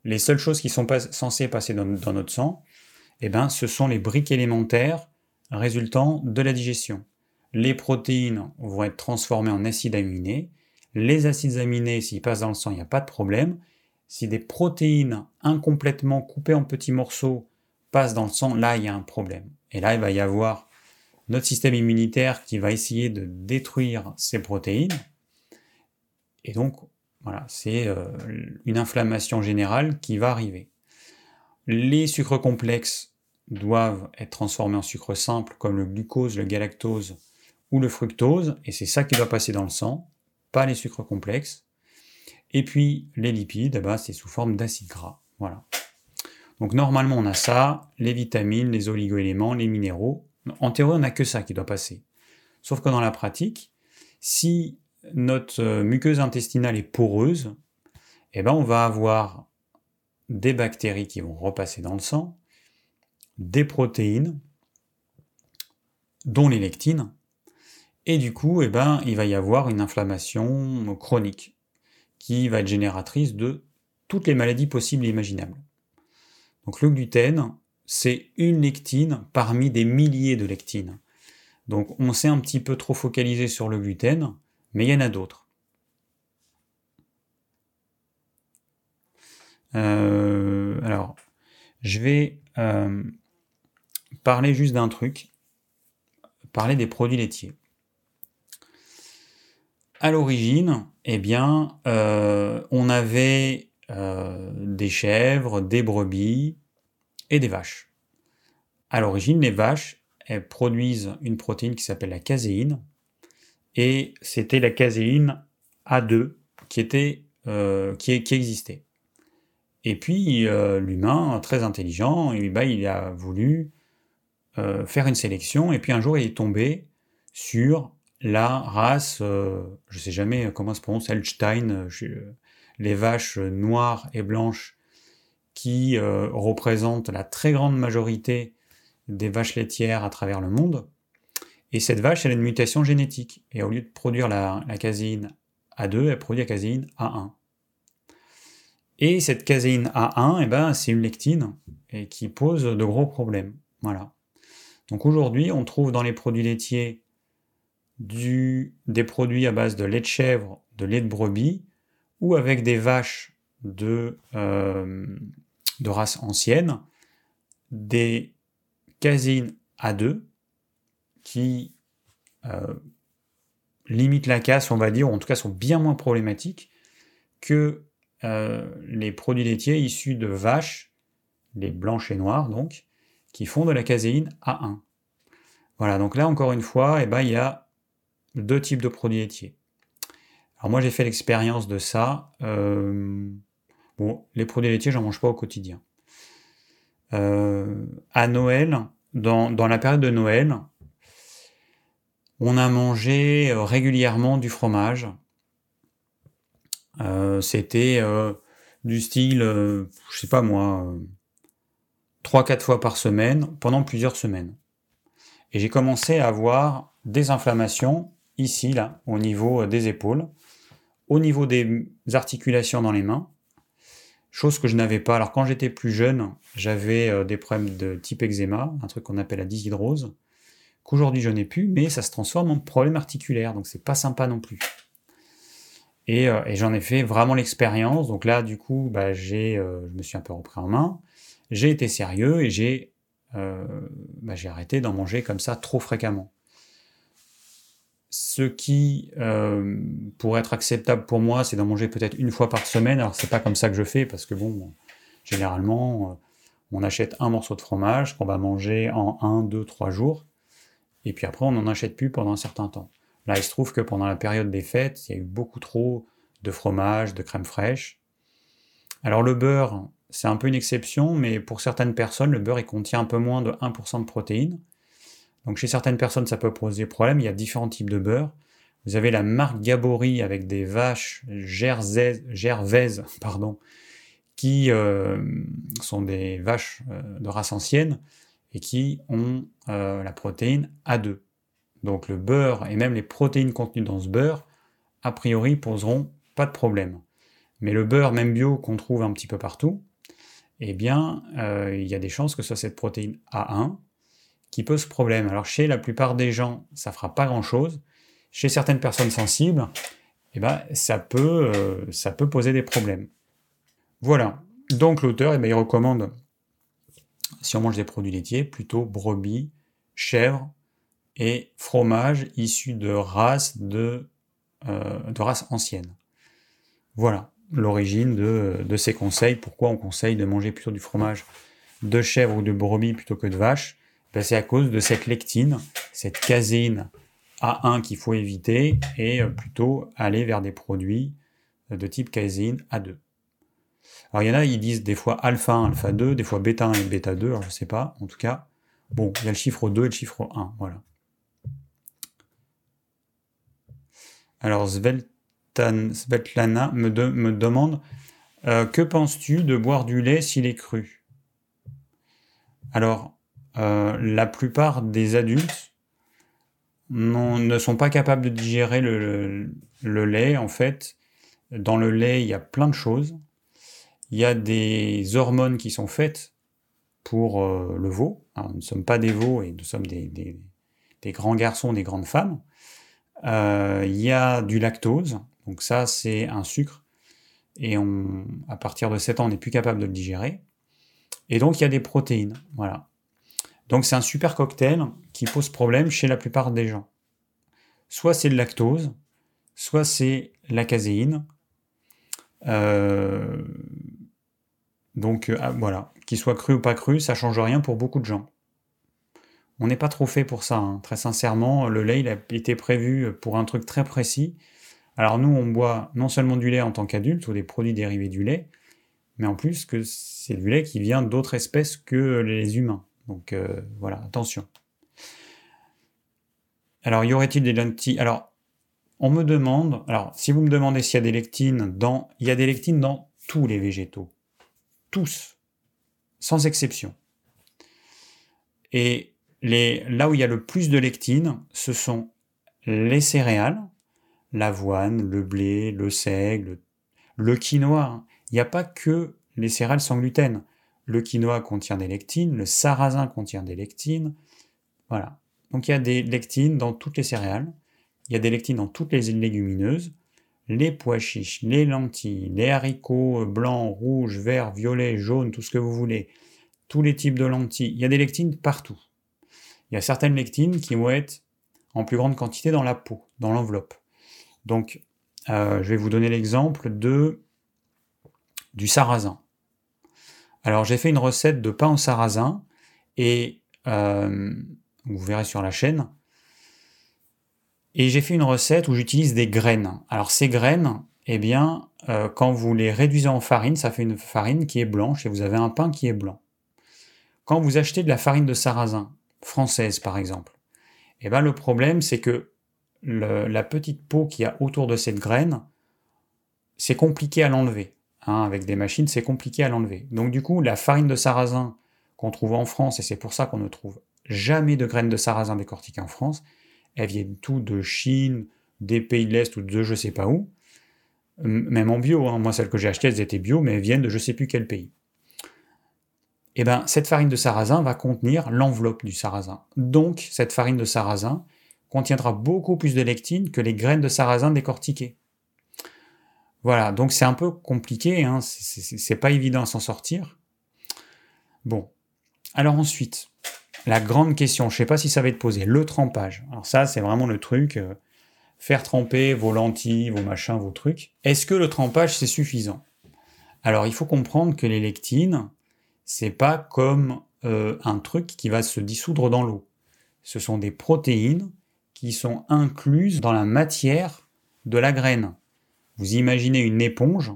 Les seules choses qui sont pas censées passer dans, notre sang, eh ben, ce sont les briques élémentaires résultant de la digestion les protéines vont être transformées en acides aminés. Les acides aminés, s'ils passent dans le sang, il n'y a pas de problème. Si des protéines incomplètement coupées en petits morceaux passent dans le sang, là, il y a un problème. Et là, il va y avoir notre système immunitaire qui va essayer de détruire ces protéines. Et donc, voilà, c'est euh, une inflammation générale qui va arriver. Les sucres complexes doivent être transformés en sucre simple, comme le glucose, le galactose, ou le fructose, et c'est ça qui doit passer dans le sang, pas les sucres complexes. Et puis les lipides, bah, c'est sous forme d'acides gras. Voilà. Donc normalement on a ça, les vitamines, les oligoéléments, les minéraux. En théorie on n'a que ça qui doit passer. Sauf que dans la pratique, si notre euh, muqueuse intestinale est poreuse, eh ben on va avoir des bactéries qui vont repasser dans le sang, des protéines, dont les lectines, et du coup, eh ben, il va y avoir une inflammation chronique qui va être génératrice de toutes les maladies possibles et imaginables. Donc le gluten, c'est une lectine parmi des milliers de lectines. Donc on s'est un petit peu trop focalisé sur le gluten, mais il y en a d'autres. Euh, alors, je vais euh, parler juste d'un truc, parler des produits laitiers. À l'origine, eh bien, euh, on avait euh, des chèvres, des brebis et des vaches. À l'origine, les vaches, elles produisent une protéine qui s'appelle la caséine, et c'était la caséine A2 qui, était, euh, qui, existait. Et puis, l'humain, très intelligent, eh ben, il a voulu faire une sélection, et puis un jour, il est tombé sur la race, euh, je ne sais jamais comment se prononce, Elstein, euh, les vaches noires et blanches qui euh, représentent la très grande majorité des vaches laitières à travers le monde. Et cette vache, elle a une mutation génétique. Et au lieu de produire la, caséine A2, elle produit la caséine A1. Et cette caséine A1, eh ben, c'est une lectine et qui pose de gros problèmes. Voilà. Donc aujourd'hui, on trouve dans les produits laitiers du, des produits à base de lait de chèvre, de lait de brebis, ou avec des vaches de, euh, de race ancienne, des caséines A2 qui euh, limitent la casse, on va dire, ou en tout cas sont bien moins problématiques que euh, les produits laitiers issus de vaches, les blanches et noires donc, qui font de la caséine A1. Voilà, donc là encore une fois, eh ben, il y a deux types de produits laitiers. Alors moi j'ai fait l'expérience de ça. Euh, bon, les produits laitiers, j'en mange pas au quotidien. Euh, à Noël, dans, la période de Noël, on a mangé euh, régulièrement du fromage. C'était du style, je sais pas moi, 3-4 fois par semaine pendant plusieurs semaines. Et j'ai commencé à avoir des inflammations ici, là, au niveau des épaules, au niveau des articulations dans les mains, chose que je n'avais pas. Alors quand j'étais plus jeune, j'avais euh, des problèmes de type eczéma, un truc qu'on appelle la dyshydrose, qu'aujourd'hui je n'ai plus, mais ça se transforme en problème articulaire, donc c'est pas sympa non plus. Et, euh, j'en ai fait vraiment l'expérience. Donc là, du coup, bah, euh, je me suis un peu repris en main. J'ai été sérieux et j'ai, bah, j'ai arrêté d'en manger comme ça trop fréquemment ce qui euh, pourrait être acceptable pour moi, c'est d'en manger peut-être une fois par semaine. Alors c'est pas comme ça que je fais parce que bon, généralement, euh, on achète un morceau de fromage qu'on va manger en 1, 2, 3 jours, et puis après on n'en achète plus pendant un certain temps. Là, il se trouve que pendant la période des fêtes, il y a eu beaucoup trop de fromage, de crème fraîche. Alors le beurre, c'est un peu une exception, mais pour certaines personnes, le beurre il contient un peu moins de 1% de protéines. Donc chez certaines personnes, ça peut poser problème. Il y a différents types de beurre. Vous avez la marque Gabory avec des vaches gervaises, [laughs] qui euh, sont des vaches euh, de race ancienne et qui ont euh, la protéine A2. Donc le beurre et même les protéines contenues dans ce beurre, a priori, poseront pas de problème. Mais le beurre, même bio, qu'on trouve un petit peu partout, eh bien, il y a des chances que ce soit cette protéine A1 qui pose problème. Alors chez la plupart des gens, ça fera pas grand-chose. Chez certaines personnes sensibles, eh ben, ça, peut, euh, ça peut poser des problèmes. Voilà. Donc l'auteur, eh ben, il recommande, si on mange des produits laitiers, plutôt brebis, chèvre et fromage issus de races euh, de races anciennes. Voilà l'origine de, de ces conseils. Pourquoi on conseille de manger plutôt du fromage de chèvre ou de brebis plutôt que de vache? Ben, c'est à cause de cette lectine, cette caséine A1 qu'il faut éviter et euh, plutôt aller vers des produits euh, de type caséine A2. Alors il y en a, ils disent des fois alpha 1, alpha 2, des fois bêta 1 et bêta 2, alors je sais pas, en tout cas, bon, il y a le chiffre 2 et le chiffre 1, voilà. Alors Svetlana me, me demande euh, que penses-tu de boire du lait s'il est cru? Alors, euh, la plupart des adultes ne sont pas capables de digérer le, lait. En fait, dans le lait, il y a plein de choses. Il y a des hormones qui sont faites pour euh, le veau. nous ne sommes pas des veaux et nous sommes des, grands garçons, des grandes femmes. Euh, il y a du lactose, donc ça c'est un sucre, et on, à partir de 7 ans on n'est plus capable de le digérer. Et donc il y a des protéines, voilà. Donc c'est un super cocktail qui pose problème chez la plupart des gens. Soit c'est le lactose, soit c'est la caséine. Euh, donc euh, voilà, qu'il soit cru ou pas cru, ça change rien pour beaucoup de gens. On n'est pas trop fait pour ça, hein. très sincèrement. Le lait, il a été prévu pour un truc très précis. Alors nous, on boit non seulement du lait en tant qu'adulte ou des produits dérivés du lait, mais en plus que c'est du lait qui vient d'autres espèces que les humains. Donc euh, voilà, attention. Alors, y aurait-il des lentilles? Alors, on me demande, alors si vous me demandez s'il y a des lectines dans, il y a des lectines dans tous les végétaux. Tous. Sans exception. Et les, là où il y a le plus de lectines, ce sont les céréales, l'avoine, le blé, le seigle, le quinoa. Il n'y a pas que les céréales sans gluten. Le quinoa contient des lectines, le sarrasin contient des lectines. Voilà. Donc il y a des lectines dans toutes les céréales, il y a des lectines dans toutes les légumineuses, les pois chiches, les lentilles, les haricots blancs, rouges, verts, violets, jaunes, tout ce que vous voulez, tous les types de lentilles. Il y a des lectines partout. Il y a certaines lectines qui vont être en plus grande quantité dans la peau, dans l'enveloppe. Donc, euh, je vais vous donner l'exemple de du sarrasin. Alors, j'ai fait une recette de pain au sarrasin et euh, vous verrez sur la chaîne. Et j'ai fait une recette où j'utilise des graines. Alors, ces graines, eh bien, euh, quand vous les réduisez en farine, ça fait une farine qui est blanche et vous avez un pain qui est blanc. Quand vous achetez de la farine de sarrasin, française par exemple, eh bien, le problème, c'est que la petite peau qu'il y a autour de cette graine, c'est compliqué à l'enlever. Hein, avec des machines, c'est compliqué à l'enlever. Donc du coup, la farine de sarrasin qu'on trouve en France, et c'est pour ça qu'on ne trouve jamais de graines de sarrasin décortiquées en France, elles viennent tout de Chine, des pays de l'Est ou de je sais pas où, même en bio. Hein. Moi, celles que j'ai achetées, elles étaient bio, mais elles viennent de je sais plus quel pays. Et eh bien, cette farine de sarrasin va contenir l'enveloppe du sarrasin. Donc, cette farine de sarrasin, contiendra beaucoup plus de lectine que les graines de sarrasin décortiquées. Voilà, donc c'est un peu compliqué, hein, c'est pas évident à s'en sortir. Bon, alors ensuite, la grande question, je sais pas si ça va être posé, le trempage. Alors ça, c'est vraiment le truc, euh, faire tremper vos lentilles, vos machins, vos trucs. Est-ce que le trempage, c'est suffisant? Alors il faut comprendre que les lectines, c'est pas comme euh, un truc qui va se dissoudre dans l'eau. Ce sont des protéines qui sont incluses dans la matière de la graine. Vous imaginez une éponge,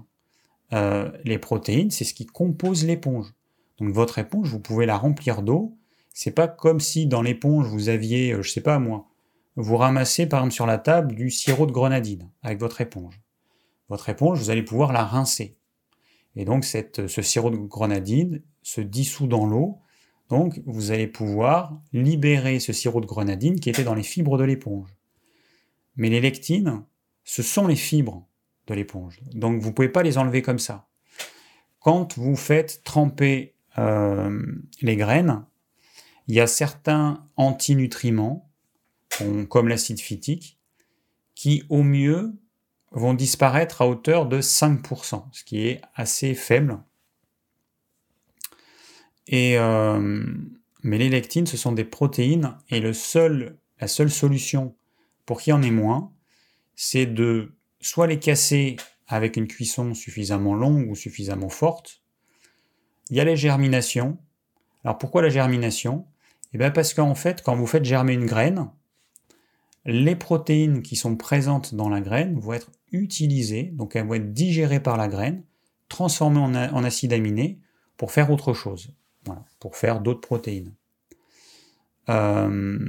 euh, les protéines, c'est ce qui compose l'éponge. Donc votre éponge, vous pouvez la remplir d'eau. C'est pas comme si dans l'éponge vous aviez, euh, je sais pas moi, vous ramassez par exemple sur la table du sirop de grenadine avec votre éponge. Votre éponge, vous allez pouvoir la rincer. Et donc ce sirop de grenadine se dissout dans l'eau donc, vous allez pouvoir libérer ce sirop de grenadine qui était dans les fibres de l'éponge. Mais les lectines, ce sont les fibres de l'éponge. Donc, vous ne pouvez pas les enlever comme ça. Quand vous faites tremper euh, les graines, il y a certains antinutriments, comme l'acide phytique, qui au mieux vont disparaître à hauteur de 5%, ce qui est assez faible euh, mais les lectines, ce sont des protéines, et le seul, la seule solution pour qu'il y en ait moins, c'est de soit les casser avec une cuisson suffisamment longue ou suffisamment forte. Il y a les germinations. Alors pourquoi la germination? Eh bien parce qu'en fait, quand vous faites germer une graine, les protéines qui sont présentes dans la graine vont être utilisées, donc elles vont être digérées par la graine, transformées en, en acide aminé pour faire autre chose pour faire d'autres protéines. Euh,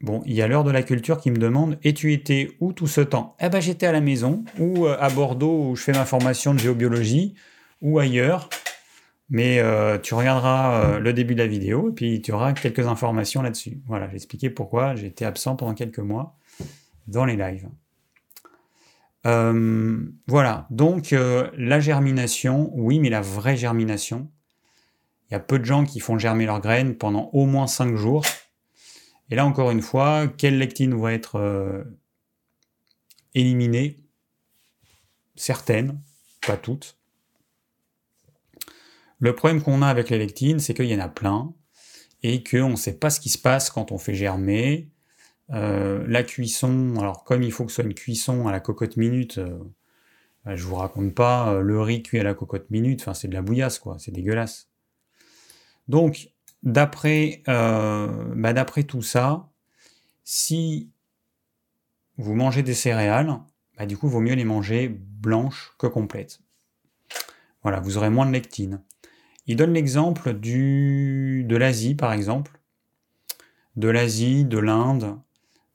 bon, il y a l'heure de la culture qui me demande Es-tu été où tout ce temps? Eh ben, j'étais à la maison, ou euh, à Bordeaux où je fais ma formation de géobiologie, ou ailleurs. Mais euh, tu regarderas le début de la vidéo et puis tu auras quelques informations là-dessus. Voilà, j'ai expliqué pourquoi j'étais absent pendant quelques mois dans les lives. voilà, donc la germination, oui, mais la vraie germination, il y a peu de gens qui font germer leurs graines pendant au moins 5 jours. Et là, encore une fois, quelles lectines vont être euh, éliminées Certaines, pas toutes. Le problème qu'on a avec les lectines, c'est qu'il y en a plein et qu'on ne sait pas ce qui se passe quand on fait germer. Euh, la cuisson, alors comme il faut que ce soit une cuisson à la cocotte minute, euh, je vous raconte pas le riz cuit à la cocotte minute, enfin c'est de la bouillasse quoi, c'est dégueulasse. Donc, euh, bah, d'après tout ça, si vous mangez des céréales, bah, du coup, il vaut mieux les manger blanches que complètes. Voilà, vous aurez moins de lectine. Il donne l'exemple de l'Asie, par exemple. De l'Asie, de l'Inde,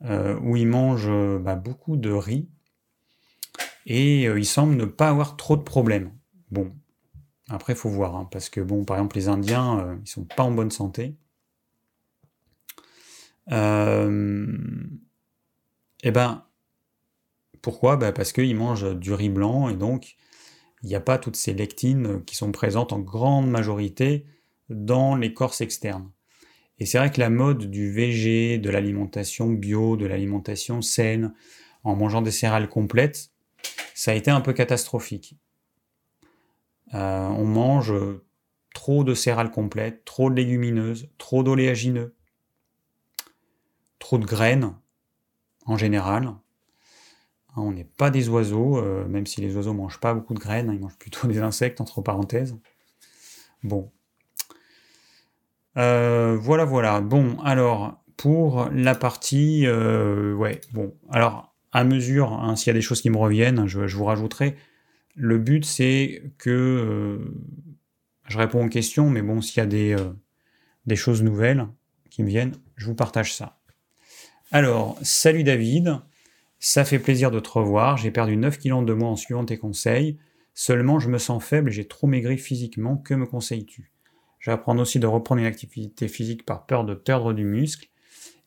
où il mange bah, beaucoup de riz et il semble ne pas avoir trop de problèmes. Bon, après, il faut voir, hein, parce que, bon, par exemple, les Indiens, ils sont pas en bonne santé. eh ben, pourquoi? Bah, Parce qu'ils mangent du riz blanc et donc il n'y a pas toutes ces lectines qui sont présentes en grande majorité dans l'écorce externe. Et c'est vrai que la mode du VG, de l'alimentation bio, de l'alimentation saine, en mangeant des céréales complètes, ça a été un peu catastrophique. Euh, on mange trop de céréales complètes, trop de légumineuses, trop d'oléagineux, trop de graines en général. Hein, on n'est pas des oiseaux, euh, même si les oiseaux mangent pas beaucoup de graines, hein, ils mangent plutôt [laughs] des insectes, entre parenthèses. Bon. Euh, voilà, voilà. Bon, alors, pour la partie... Ouais, bon. Alors, à mesure, hein, s'il y a des choses qui me reviennent, je, vous rajouterai. Le but, c'est que... je réponds aux questions, mais bon, s'il y a des, des choses nouvelles qui me viennent, je vous partage ça. Alors, salut David. Ça fait plaisir de te revoir, j'ai perdu 9 kilos de mois en suivant tes conseils. Seulement, je me sens faible et j'ai trop maigri physiquement. Que me conseilles-tu? J'apprends aussi de reprendre une activité physique par peur de perdre du muscle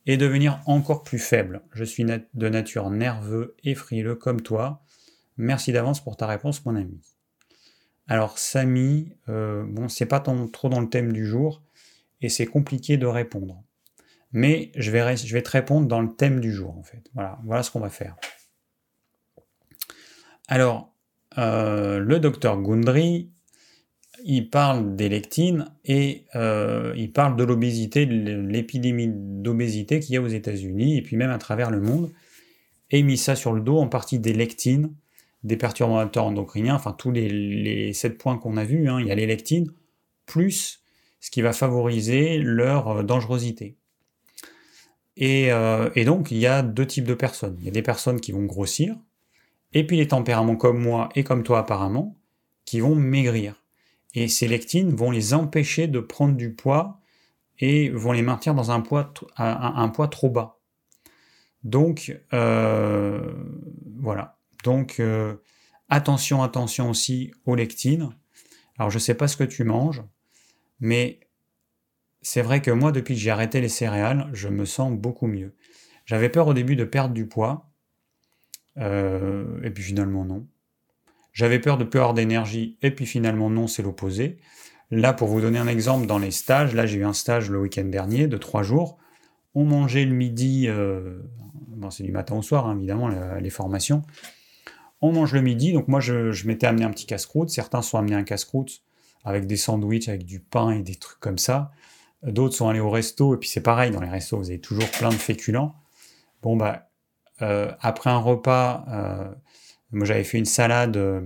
et devenir encore plus faible. Je suis de nature nerveux et frileux comme toi. Merci d'avance pour ta réponse, mon ami. Alors, Samy, euh, bon, c'est pas trop dans le thème du jour et c'est compliqué de répondre mais je vais, te répondre dans le thème du jour, en fait. Voilà, voilà ce qu'on va faire. Alors, euh, le docteur Gundry, il parle des lectines et euh, il parle de l'obésité, de l'épidémie d'obésité qu'il y a aux États-Unis et puis même à travers le monde, et il met ça sur le dos en partie des lectines, des perturbateurs endocriniens, enfin tous les, les sept points qu'on a vus, hein. il y a les lectines, plus ce qui va favoriser leur euh, dangerosité. Euh, et, donc, il y a deux types de personnes. Il y a des personnes qui vont grossir, et puis les tempéraments comme moi et comme toi apparemment, qui vont maigrir. Et ces lectines vont les empêcher de prendre du poids et vont les maintenir dans un poids, un, poids trop bas. Donc, euh, voilà. Donc, euh, attention, attention aussi aux lectines. Alors, je ne sais pas ce que tu manges, mais c'est vrai que moi, depuis que j'ai arrêté les céréales, je me sens beaucoup mieux. J'avais peur au début de perdre du poids, euh, et puis finalement non. J'avais peur de avoir d'énergie, et puis finalement non, c'est l'opposé. Là, pour vous donner un exemple, dans les stages, là j'ai eu un stage le week-end dernier de trois jours. On mangeait le midi, euh, bon, c'est du matin au soir hein, évidemment les formations. On mange le midi, donc moi je, m'étais amené un petit casse-croûte, certains sont amenés un casse-croûte avec des sandwichs, avec du pain et des trucs comme ça. D'autres sont allés au resto, et puis c'est pareil, dans les restos, vous avez toujours plein de féculents. Bon, bah, euh, après un repas, euh, moi j'avais fait une salade, euh,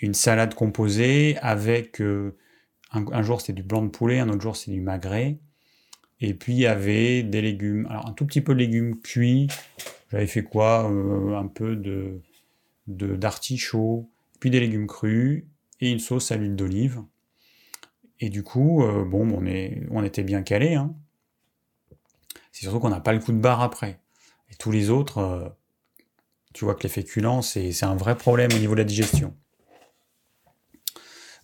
une salade composée avec, un, jour c'était du blanc de poulet, un autre jour c'était du magret, et puis il y avait des légumes, alors un tout petit peu de légumes cuits, j'avais fait quoi Un peu de d'artichaut, puis des légumes crus, et une sauce à l'huile d'olive. Et du coup, euh, bon, on était bien calé. Hein. C'est surtout qu'on n'a pas le coup de barre après. Et tous les autres, euh, tu vois que les féculents, c'est un vrai problème au niveau de la digestion.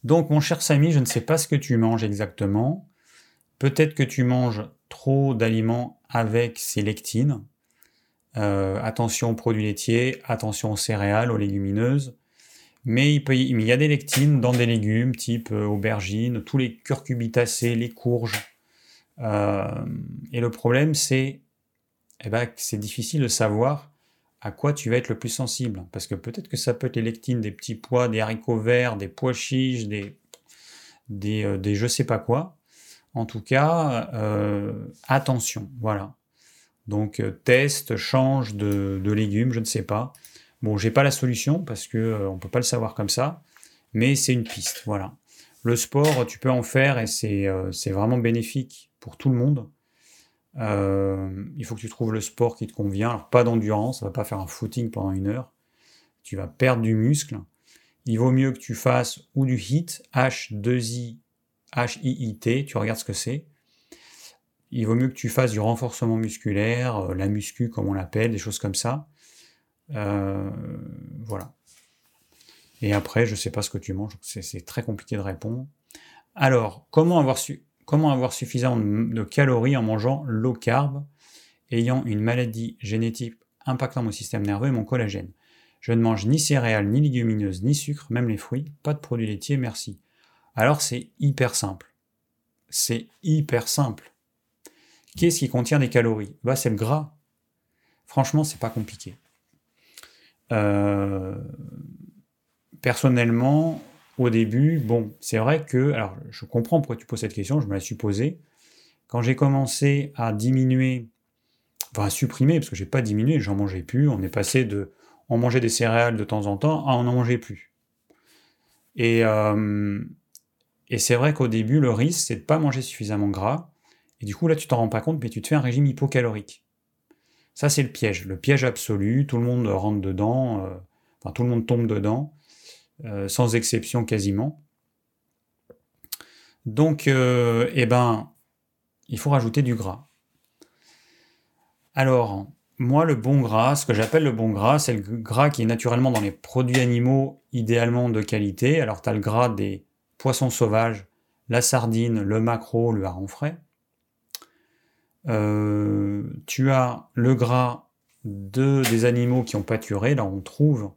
Donc, mon cher Samy, je ne sais pas ce que tu manges exactement. Peut-être que tu manges trop d'aliments avec ces lectines. Euh, attention aux produits laitiers, attention aux céréales, aux légumineuses. Mais il, y a des lectines dans des légumes type euh, aubergine, tous les curcubitacées, les courges. Euh, et le problème, c'est eh ben, c'est difficile de savoir à quoi tu vas être le plus sensible. Parce que peut-être que ça peut être les lectines des petits pois, des haricots verts, des pois chiches, des je sais pas quoi. En tout cas, attention, voilà. Donc teste, change de, légumes, je ne sais pas. Bon, j'ai pas la solution parce que euh, on peut pas le savoir comme ça, mais c'est une piste, voilà. Le sport, tu peux en faire et c'est euh, vraiment bénéfique pour tout le monde. Euh, il faut que tu trouves le sport qui te convient. Alors, pas d'endurance, ça va pas faire un footing pendant une heure. Tu vas perdre du muscle. Il vaut mieux que tu fasses ou du HIIT, H2I, H-I-I-T, tu regardes ce que c'est. Il vaut mieux que tu fasses du renforcement musculaire, euh, la muscu comme on l'appelle, des choses comme ça. Euh, voilà. Et après, je ne sais pas ce que tu manges, c'est très compliqué de répondre. Alors, comment avoir, comment avoir suffisamment de calories en mangeant low carb, ayant une maladie génétique impactant mon système nerveux et mon collagène? Je ne mange ni céréales, ni légumineuses, ni sucre, même les fruits, pas de produits laitiers, merci. Alors c'est hyper simple. C'est hyper simple. Qu'est-ce qui contient des calories? Bah, C'est le gras. Franchement, c'est pas compliqué. Euh, personnellement, au début, bon, c'est vrai que, alors je comprends pourquoi tu poses cette question, je me la suis posée. Quand j'ai commencé à diminuer, enfin à supprimer, parce que j'ai pas diminué, j'en mangeais plus, on est passé de, on mangeait des céréales de temps en temps à on n'en mangeait plus. Et, euh, et c'est vrai qu'au début, le risque, c'est de pas manger suffisamment gras. Et du coup, là, tu t'en rends pas compte, mais tu te fais un régime hypocalorique. Ça, c'est le piège, le piège absolu. Tout le monde rentre dedans, euh, enfin, tout le monde tombe dedans, euh, sans exception quasiment. Donc, euh, eh ben, il faut rajouter du gras. Alors, moi, le bon gras, ce que j'appelle le bon gras, c'est le gras qui est naturellement dans les produits animaux, idéalement de qualité. Alors, tu as le gras des poissons sauvages, la sardine, le maquereau, le hareng frais. Euh, tu as le gras de, des animaux qui ont pâturé. Là, on trouve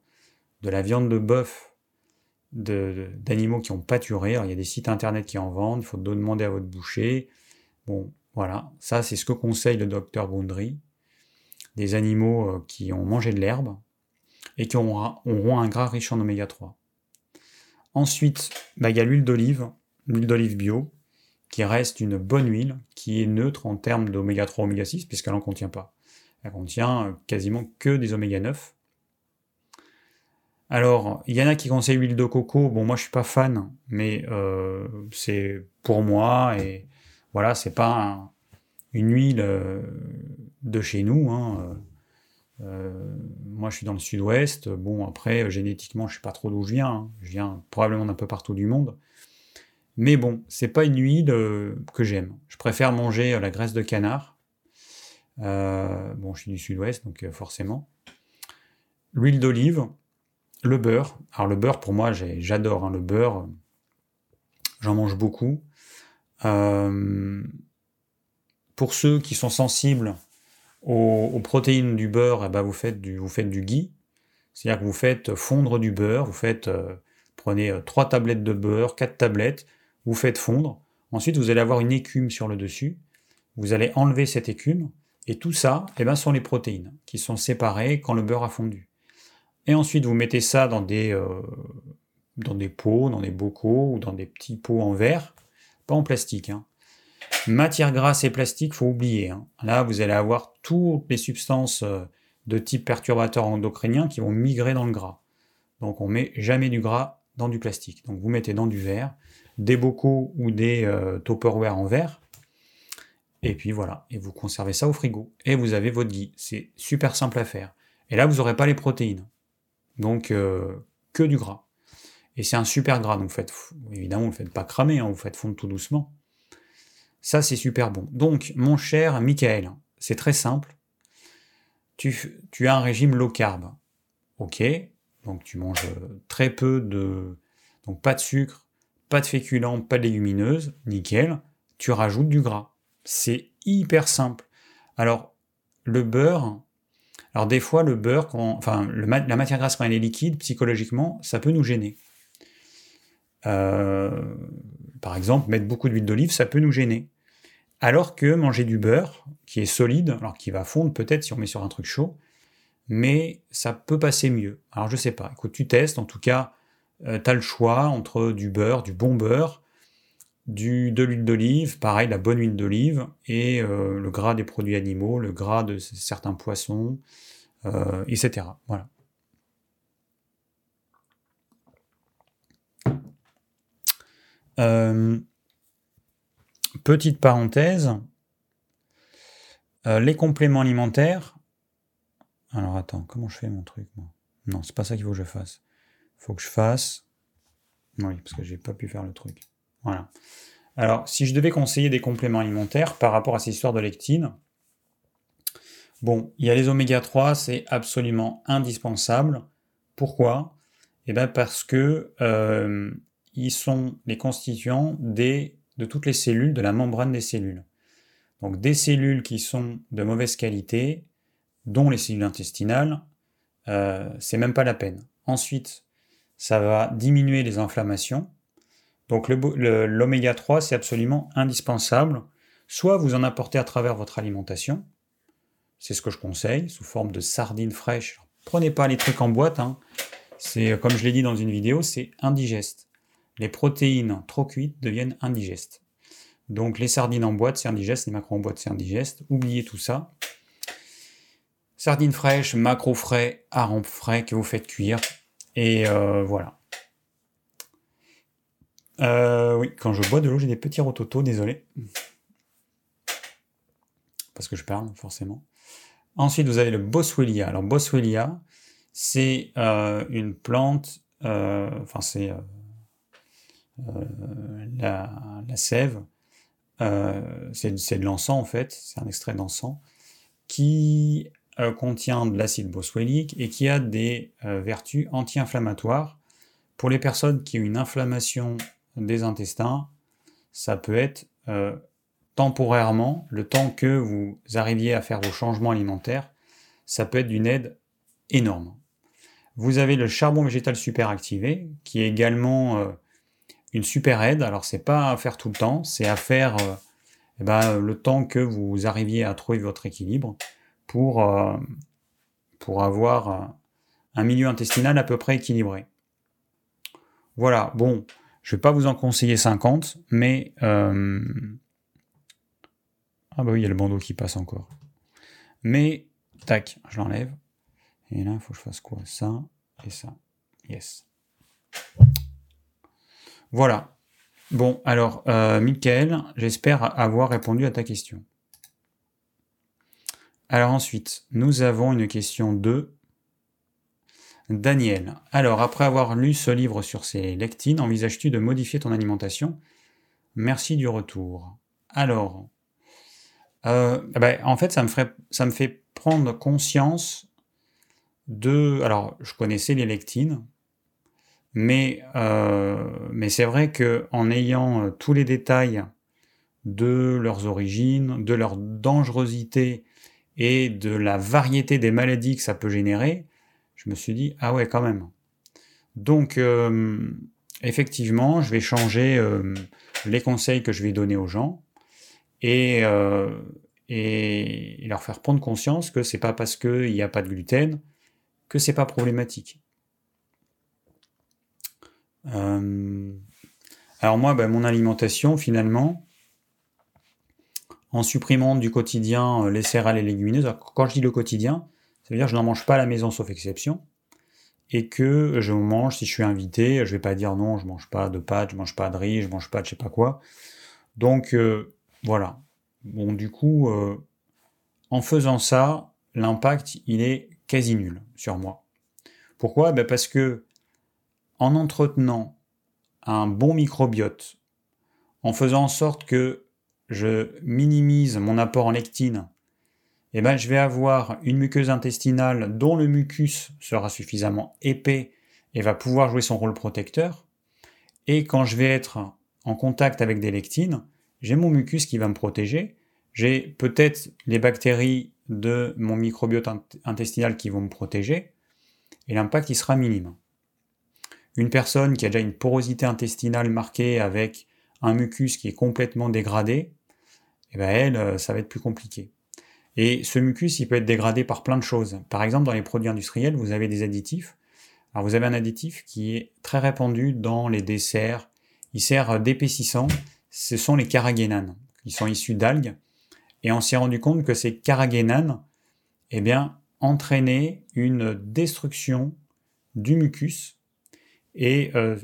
de la viande de bœuf d'animaux qui ont pâturé. il y a des sites internet qui en vendent. Il faut demander à votre boucher. Bon, voilà. Ça, c'est ce que conseille le docteur Boundry. Des animaux euh, qui ont mangé de l'herbe et qui auront un gras riche en oméga 3. Ensuite, bah, il y a l'huile d'olive, l'huile d'olive bio, qui reste une bonne huile, qui est neutre en termes d'oméga 3, oméga 6, puisqu'elle n'en contient pas. Elle contient euh, quasiment que des oméga 9. Alors, il y en a qui conseillent l'huile de coco. Bon, moi, je suis pas fan, mais euh, c'est pour moi et voilà, c'est pas une huile euh, de chez nous. Hein. moi, je suis dans le sud-ouest. Bon, après, génétiquement, je sais pas trop d'où je viens. Hein. Je viens probablement d'un peu partout du monde. Mais bon, c'est pas une huile euh, que j'aime. Je préfère manger euh, la graisse de canard. Euh, bon, je suis du sud-ouest, donc forcément. L'huile d'olive, le beurre. Alors le beurre, pour moi, j'adore hein, le beurre. J'en mange beaucoup. pour ceux qui sont sensibles aux, protéines du beurre, eh ben, vous, faites du, vous faites ghee. C'est-à-dire que vous faites fondre du beurre, vous faites, prenez 3 tablettes de beurre, 4 tablettes, vous faites fondre. Ensuite, vous allez avoir une écume sur le dessus. Vous allez enlever cette écume. Et tout ça, eh ben, sont les protéines qui sont séparées quand le beurre a fondu. Et ensuite, vous mettez ça dans des, euh, dans des pots, dans des bocaux ou dans des petits pots en verre, pas en plastique. Hein. Matière grasse et plastique, faut oublier. Hein. Là, vous allez avoir toutes les substances euh, de type perturbateur endocrinien qui vont migrer dans le gras. Donc, on met jamais du gras dans du plastique. Donc, vous mettez dans du verre des bocaux ou des euh, topperware en verre. Et puis voilà, et vous conservez ça au frigo. Et vous avez votre ghee. C'est super simple à faire. Et là, vous n'aurez pas les protéines. Donc, euh, que du gras. Et c'est un super gras. Donc, faites, évidemment, vous ne le faites pas cramer, hein, vous faites fondre tout doucement. Ça, c'est super bon. Donc, mon cher Michael, c'est très simple. Tu, tu as un régime low carb. Ok. Donc, tu manges très peu de. Donc, pas de sucre, pas de féculents, pas de légumineuses, nickel, tu rajoutes du gras. C'est hyper simple. Alors, le beurre, alors des fois, le beurre, enfin, la matière grasse quand elle est liquide, psychologiquement, ça peut nous gêner. Euh, par exemple, mettre beaucoup d'huile d'olive, ça peut nous gêner. Alors que manger du beurre, qui est solide, alors qui va fondre peut-être si on met sur un truc chaud, mais ça peut passer mieux. Alors je sais pas, écoute, tu testes, en tout cas, euh, tu as le choix entre du beurre, du bon beurre, du, de l'huile d'olive, pareil, la bonne huile d'olive, et euh, le gras des produits animaux, le gras de certains poissons, euh, etc. Voilà. petite parenthèse, les compléments alimentaires. Alors attends, comment je fais mon truc moi? Non, c'est pas ça qu'il faut que je fasse faut que je fasse. Oui, parce que j'ai pas pu faire le truc. Voilà. Alors, si je devais conseiller des compléments alimentaires par rapport à ces histoires de lectine, bon, il y a les oméga 3, c'est absolument indispensable. Pourquoi? Eh bien parce que euh, ils sont les constituants des, de toutes les cellules, de la membrane des cellules. Donc des cellules qui sont de mauvaise qualité, dont les cellules intestinales, euh, c'est même pas la peine. Ensuite, ça va diminuer les inflammations, donc l'oméga 3, c'est absolument indispensable. Soit vous en apportez à travers votre alimentation, c'est ce que je conseille, sous forme de sardines fraîches. Prenez pas les trucs en boîte, hein. c'est comme je l'ai dit dans une vidéo, c'est indigeste. Les protéines trop cuites deviennent indigestes. Donc les sardines en boîte, c'est indigeste, les macros en boîte, c'est indigeste. Oubliez tout ça. Sardines fraîches, macros frais, harengs frais que vous faites cuire. Et euh, voilà. Euh, oui, quand je bois de l'eau, j'ai des petits rototos, désolé. Parce que je parle, forcément. Ensuite, vous avez le Boswellia. Alors, Boswellia, c'est euh, une plante, enfin, c'est la, la, sève, c'est de l'encens en fait, c'est un extrait d'encens, qui contient de l'acide boswellique et qui a des vertus anti-inflammatoires. Pour les personnes qui ont une inflammation des intestins, ça peut être euh, temporairement, le temps que vous arriviez à faire vos changements alimentaires, ça peut être d'une aide énorme. Vous avez le charbon végétal super activé, qui est également euh, une super aide. Alors c'est pas à faire tout le temps, c'est à faire euh, eh ben, le temps que vous arriviez à trouver votre équilibre pour, pour avoir un milieu intestinal à peu près équilibré. Voilà, bon, je ne vais pas vous en conseiller 50, mais... Euh, ah bah oui, il y a le bandeau qui passe encore. Mais, tac, je l'enlève. Et là, il faut que je fasse quoi? Ça et ça. Yes. Voilà. Bon, alors, euh, Michael, j'espère avoir répondu à ta question. Alors ensuite, nous avons une question de Daniel, alors après avoir lu ce livre sur ces lectines, envisages-tu de modifier ton alimentation? Merci du retour. Alors, euh, ben, en fait, ça me, fait prendre conscience de... Alors, je connaissais les lectines, mais, euh, mais c'est vrai que en ayant euh, tous les détails de leurs origines, de leur dangerosité et de la variété des maladies que ça peut générer, je me suis dit, ah ouais, quand même. Donc, euh, effectivement, je vais changer euh, les conseils que je vais donner aux gens euh, et, leur faire prendre conscience que c'est pas parce qu'il n'y a pas de gluten que c'est pas problématique. alors moi, ben, mon alimentation, finalement, en supprimant du quotidien les céréales et légumineuses, quand je dis le quotidien, ça veut dire que je n'en mange pas à la maison sauf exception. Et que je mange, si je suis invité, je vais pas dire non, je mange pas de pâtes, je mange pas de riz, je mange pas de je sais pas quoi. Donc euh, voilà. Bon, du coup, euh, en faisant ça, l'impact, il est quasi nul sur moi. Pourquoi? Ben Parce que en entretenant un bon microbiote, en faisant en sorte que je minimise mon apport en lectine eh ben, je vais avoir une muqueuse intestinale dont le mucus sera suffisamment épais et va pouvoir jouer son rôle protecteur. Et quand je vais être en contact avec des lectines, j'ai mon mucus qui va me protéger. J'ai peut-être les bactéries de mon microbiote intestinal qui vont me protéger. Et l'impact, il sera minime. Une personne qui a déjà une porosité intestinale marquée avec un mucus qui est complètement dégradé, eh ben elle, euh, ça va être plus compliqué. Et ce mucus, il peut être dégradé par plein de choses. Par exemple, dans les produits industriels, vous avez des additifs. Alors vous avez un additif qui est très répandu dans les desserts. Il sert d'épaississant. Ce sont les carragénanes. Ils sont issus d'algues. Et on s'est rendu compte que ces carragénanes, eh bien, entraînaient une destruction du mucus. Et euh,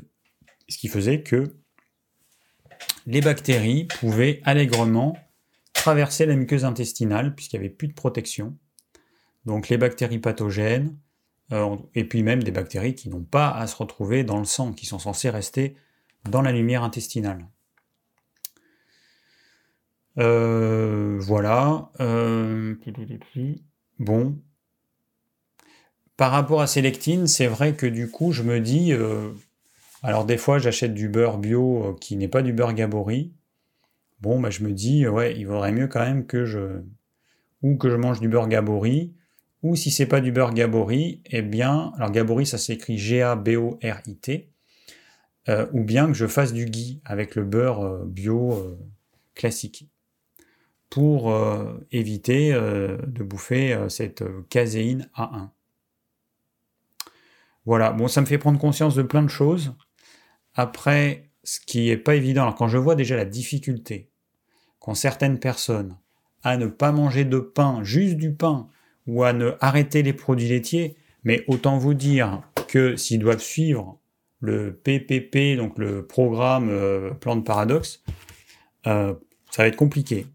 ce qui faisait que les bactéries pouvaient allègrement traverser la muqueuse intestinale puisqu'il n'y avait plus de protection. Donc les bactéries pathogènes, euh, et puis même des bactéries qui n'ont pas à se retrouver dans le sang, qui sont censées rester dans la lumière intestinale. voilà. bon. Par rapport à Selectine, c'est vrai que du coup, je me dis. Alors, des fois, j'achète du beurre bio qui n'est pas du beurre Gabori. Bon, bah, je me dis, ouais, il vaudrait mieux quand même que je. Ou que je mange du beurre Gabori, ou si c'est pas du beurre Gabori, eh bien, alors Gabori ça s'écrit G-A-B-O-R-I-T, euh, ou bien que je fasse du ghee avec le beurre euh, bio euh, classique, pour éviter de bouffer cette caséine A1. Voilà, bon, ça me fait prendre conscience de plein de choses. Après, ce qui est pas évident, alors quand je vois déjà la difficulté qu'ont certaines personnes à ne pas manger de pain, juste du pain, ou à ne arrêter les produits laitiers, mais autant vous dire que s'ils doivent suivre le PPP, donc le programme euh, plan de paradoxe, euh, ça va être compliqué.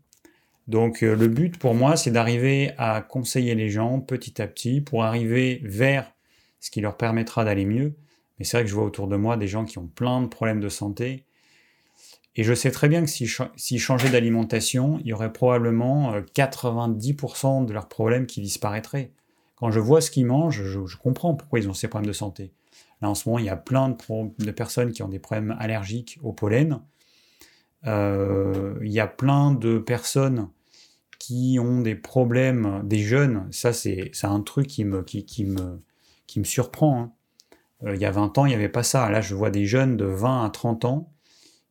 Donc euh, le but pour moi, c'est d'arriver à conseiller les gens petit à petit pour arriver vers ce qui leur permettra d'aller mieux. Mais c'est vrai que je vois autour de moi des gens qui ont plein de problèmes de santé. Et je sais très bien que s'ils changeaient d'alimentation, il y aurait probablement 90% de leurs problèmes qui disparaîtraient. Quand je vois ce qu'ils mangent, je comprends pourquoi ils ont ces problèmes de santé. Là, en ce moment, il y a plein de, personnes qui ont des problèmes allergiques au pollen. Euh, il y a plein de personnes qui ont des problèmes, des jeunes, ça c'est un truc qui me, qui, me, qui me surprend. Hein. Euh, il y a 20 ans, il n'y avait pas ça. Là, je vois des jeunes de 20 à 30 ans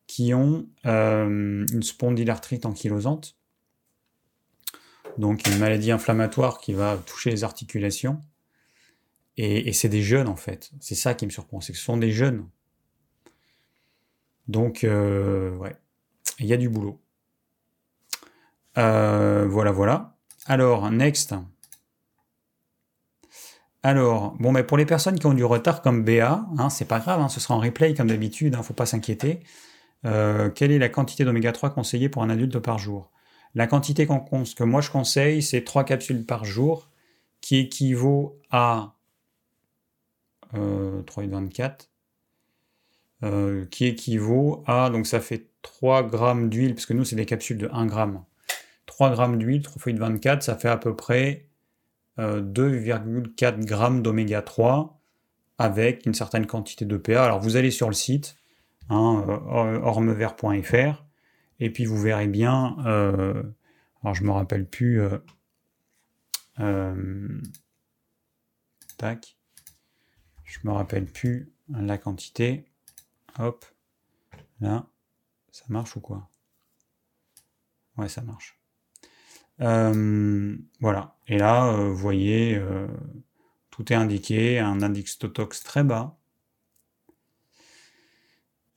qui ont euh, une spondylarthrite ankylosante, donc une maladie inflammatoire qui va toucher les articulations. Et, c'est des jeunes en fait. C'est ça qui me surprend, c'est que ce sont des jeunes. Donc, euh, ouais, il y a du boulot. Voilà, voilà. Alors, next. Alors, bon, mais pour les personnes qui ont du retard comme BA, hein, c'est pas grave, hein, ce sera en replay comme d'habitude, hein, faut pas s'inquiéter. Euh, quelle est la quantité d'oméga 3 conseillée pour un adulte par jour? La quantité que moi je conseille, c'est 3 capsules par jour, qui équivaut à 3,24, euh, euh, qui équivaut à, donc ça fait 3 grammes d'huile, parce que nous c'est des capsules de 1 gramme. 3 grammes d'huile, 3 de 24, ça fait à peu près 2,4 euh, grammes d'oméga 3 avec une certaine quantité de PA. Alors vous allez sur le site, hein, ormevert.fr, et puis vous verrez bien, alors je me rappelle plus, tac, je me rappelle plus la quantité. Hop, là, ça marche ou quoi? Ouais, ça marche. Euh, voilà. Et là, euh, vous voyez, euh, tout est indiqué, un index Totox très bas.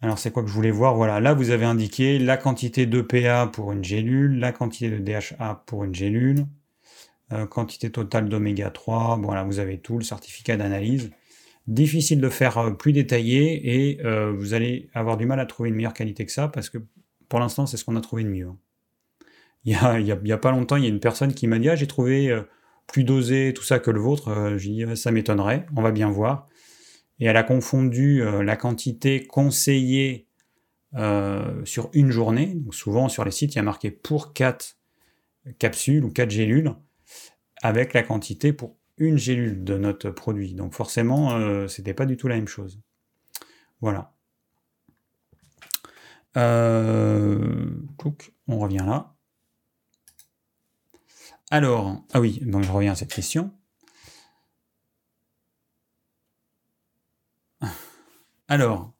Alors, c'est quoi que je voulais voir? Voilà, là, vous avez indiqué la quantité d'EPA pour une gélule, la quantité de DHA pour une gélule, quantité totale d'oméga 3. Voilà, vous avez tout, le certificat d'analyse difficile de faire plus détaillé et vous allez avoir du mal à trouver une meilleure qualité que ça parce que pour l'instant c'est ce qu'on a trouvé de mieux. Il y, a, pas longtemps, il y a une personne qui m'a dit ah, j'ai trouvé euh, plus dosé tout ça que le vôtre. J'ai dit ça m'étonnerait, on va bien voir. Et elle a confondu la quantité conseillée sur une journée. Souvent sur les sites, il y a marqué pour 4 capsules ou 4 gélules avec la quantité pour une gélule de notre produit. Donc forcément, euh, c'était pas du tout la même chose. Voilà. Euh, on revient là. Alors, ah oui, donc je reviens à cette question. Alors,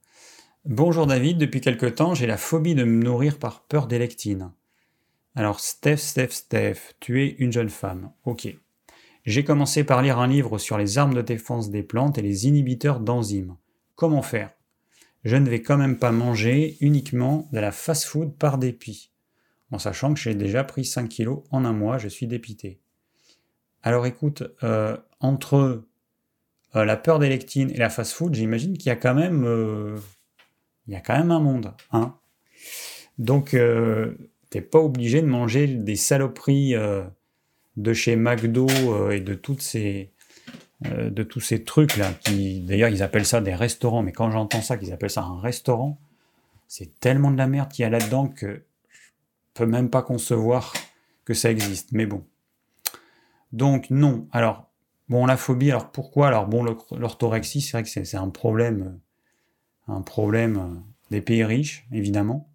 bonjour David, depuis quelque temps, j'ai la phobie de me nourrir par peur d'électine. Alors, Steph, Steph, Steph, tu es une jeune femme. Ok. J'ai commencé par lire un livre sur les armes de défense des plantes et les inhibiteurs d'enzymes. Comment faire? Je ne vais quand même pas manger uniquement de la fast-food par dépit. En sachant que j'ai déjà pris 5 kilos en un mois, je suis dépité. Alors écoute, euh, entre euh, la peur des lectines et la fast-food, j'imagine qu'il y a quand même, euh, il y a quand un monde, hein. Donc, t'es pas obligé de manger des saloperies de chez McDo et de toutes ces de tous ces trucs là d'ailleurs ils appellent ça des restaurants mais quand j'entends ça qu'ils appellent ça un restaurant c'est tellement de la merde qu'il y a là-dedans que peut même pas concevoir que ça existe. Mais bon. Donc non. Alors, bon, la phobie, alors pourquoi? Alors bon, l'orthorexie, c'est vrai que c'est un problème, un problème des pays riches, évidemment.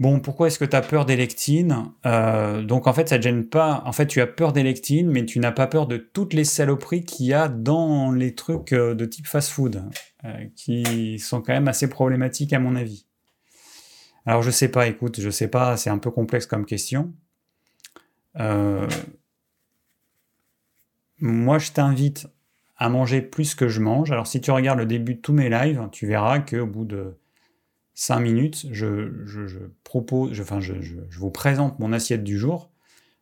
Bon, pourquoi est-ce que tu as peur des lectines euh, Donc en fait, ça gêne pas. En fait, tu as peur des lectines, mais tu n'as pas peur de toutes les saloperies qu'il y a dans les trucs euh, de type fast-food, euh, qui sont quand même assez problématiques à mon avis. Alors je sais pas, écoute, je sais pas, c'est un peu complexe comme question. Moi, je t'invite à manger plus que je mange. Alors si tu regardes le début de tous mes lives, tu verras qu'au bout de 5 minutes, je, propose, enfin, je, vous présente mon assiette du jour.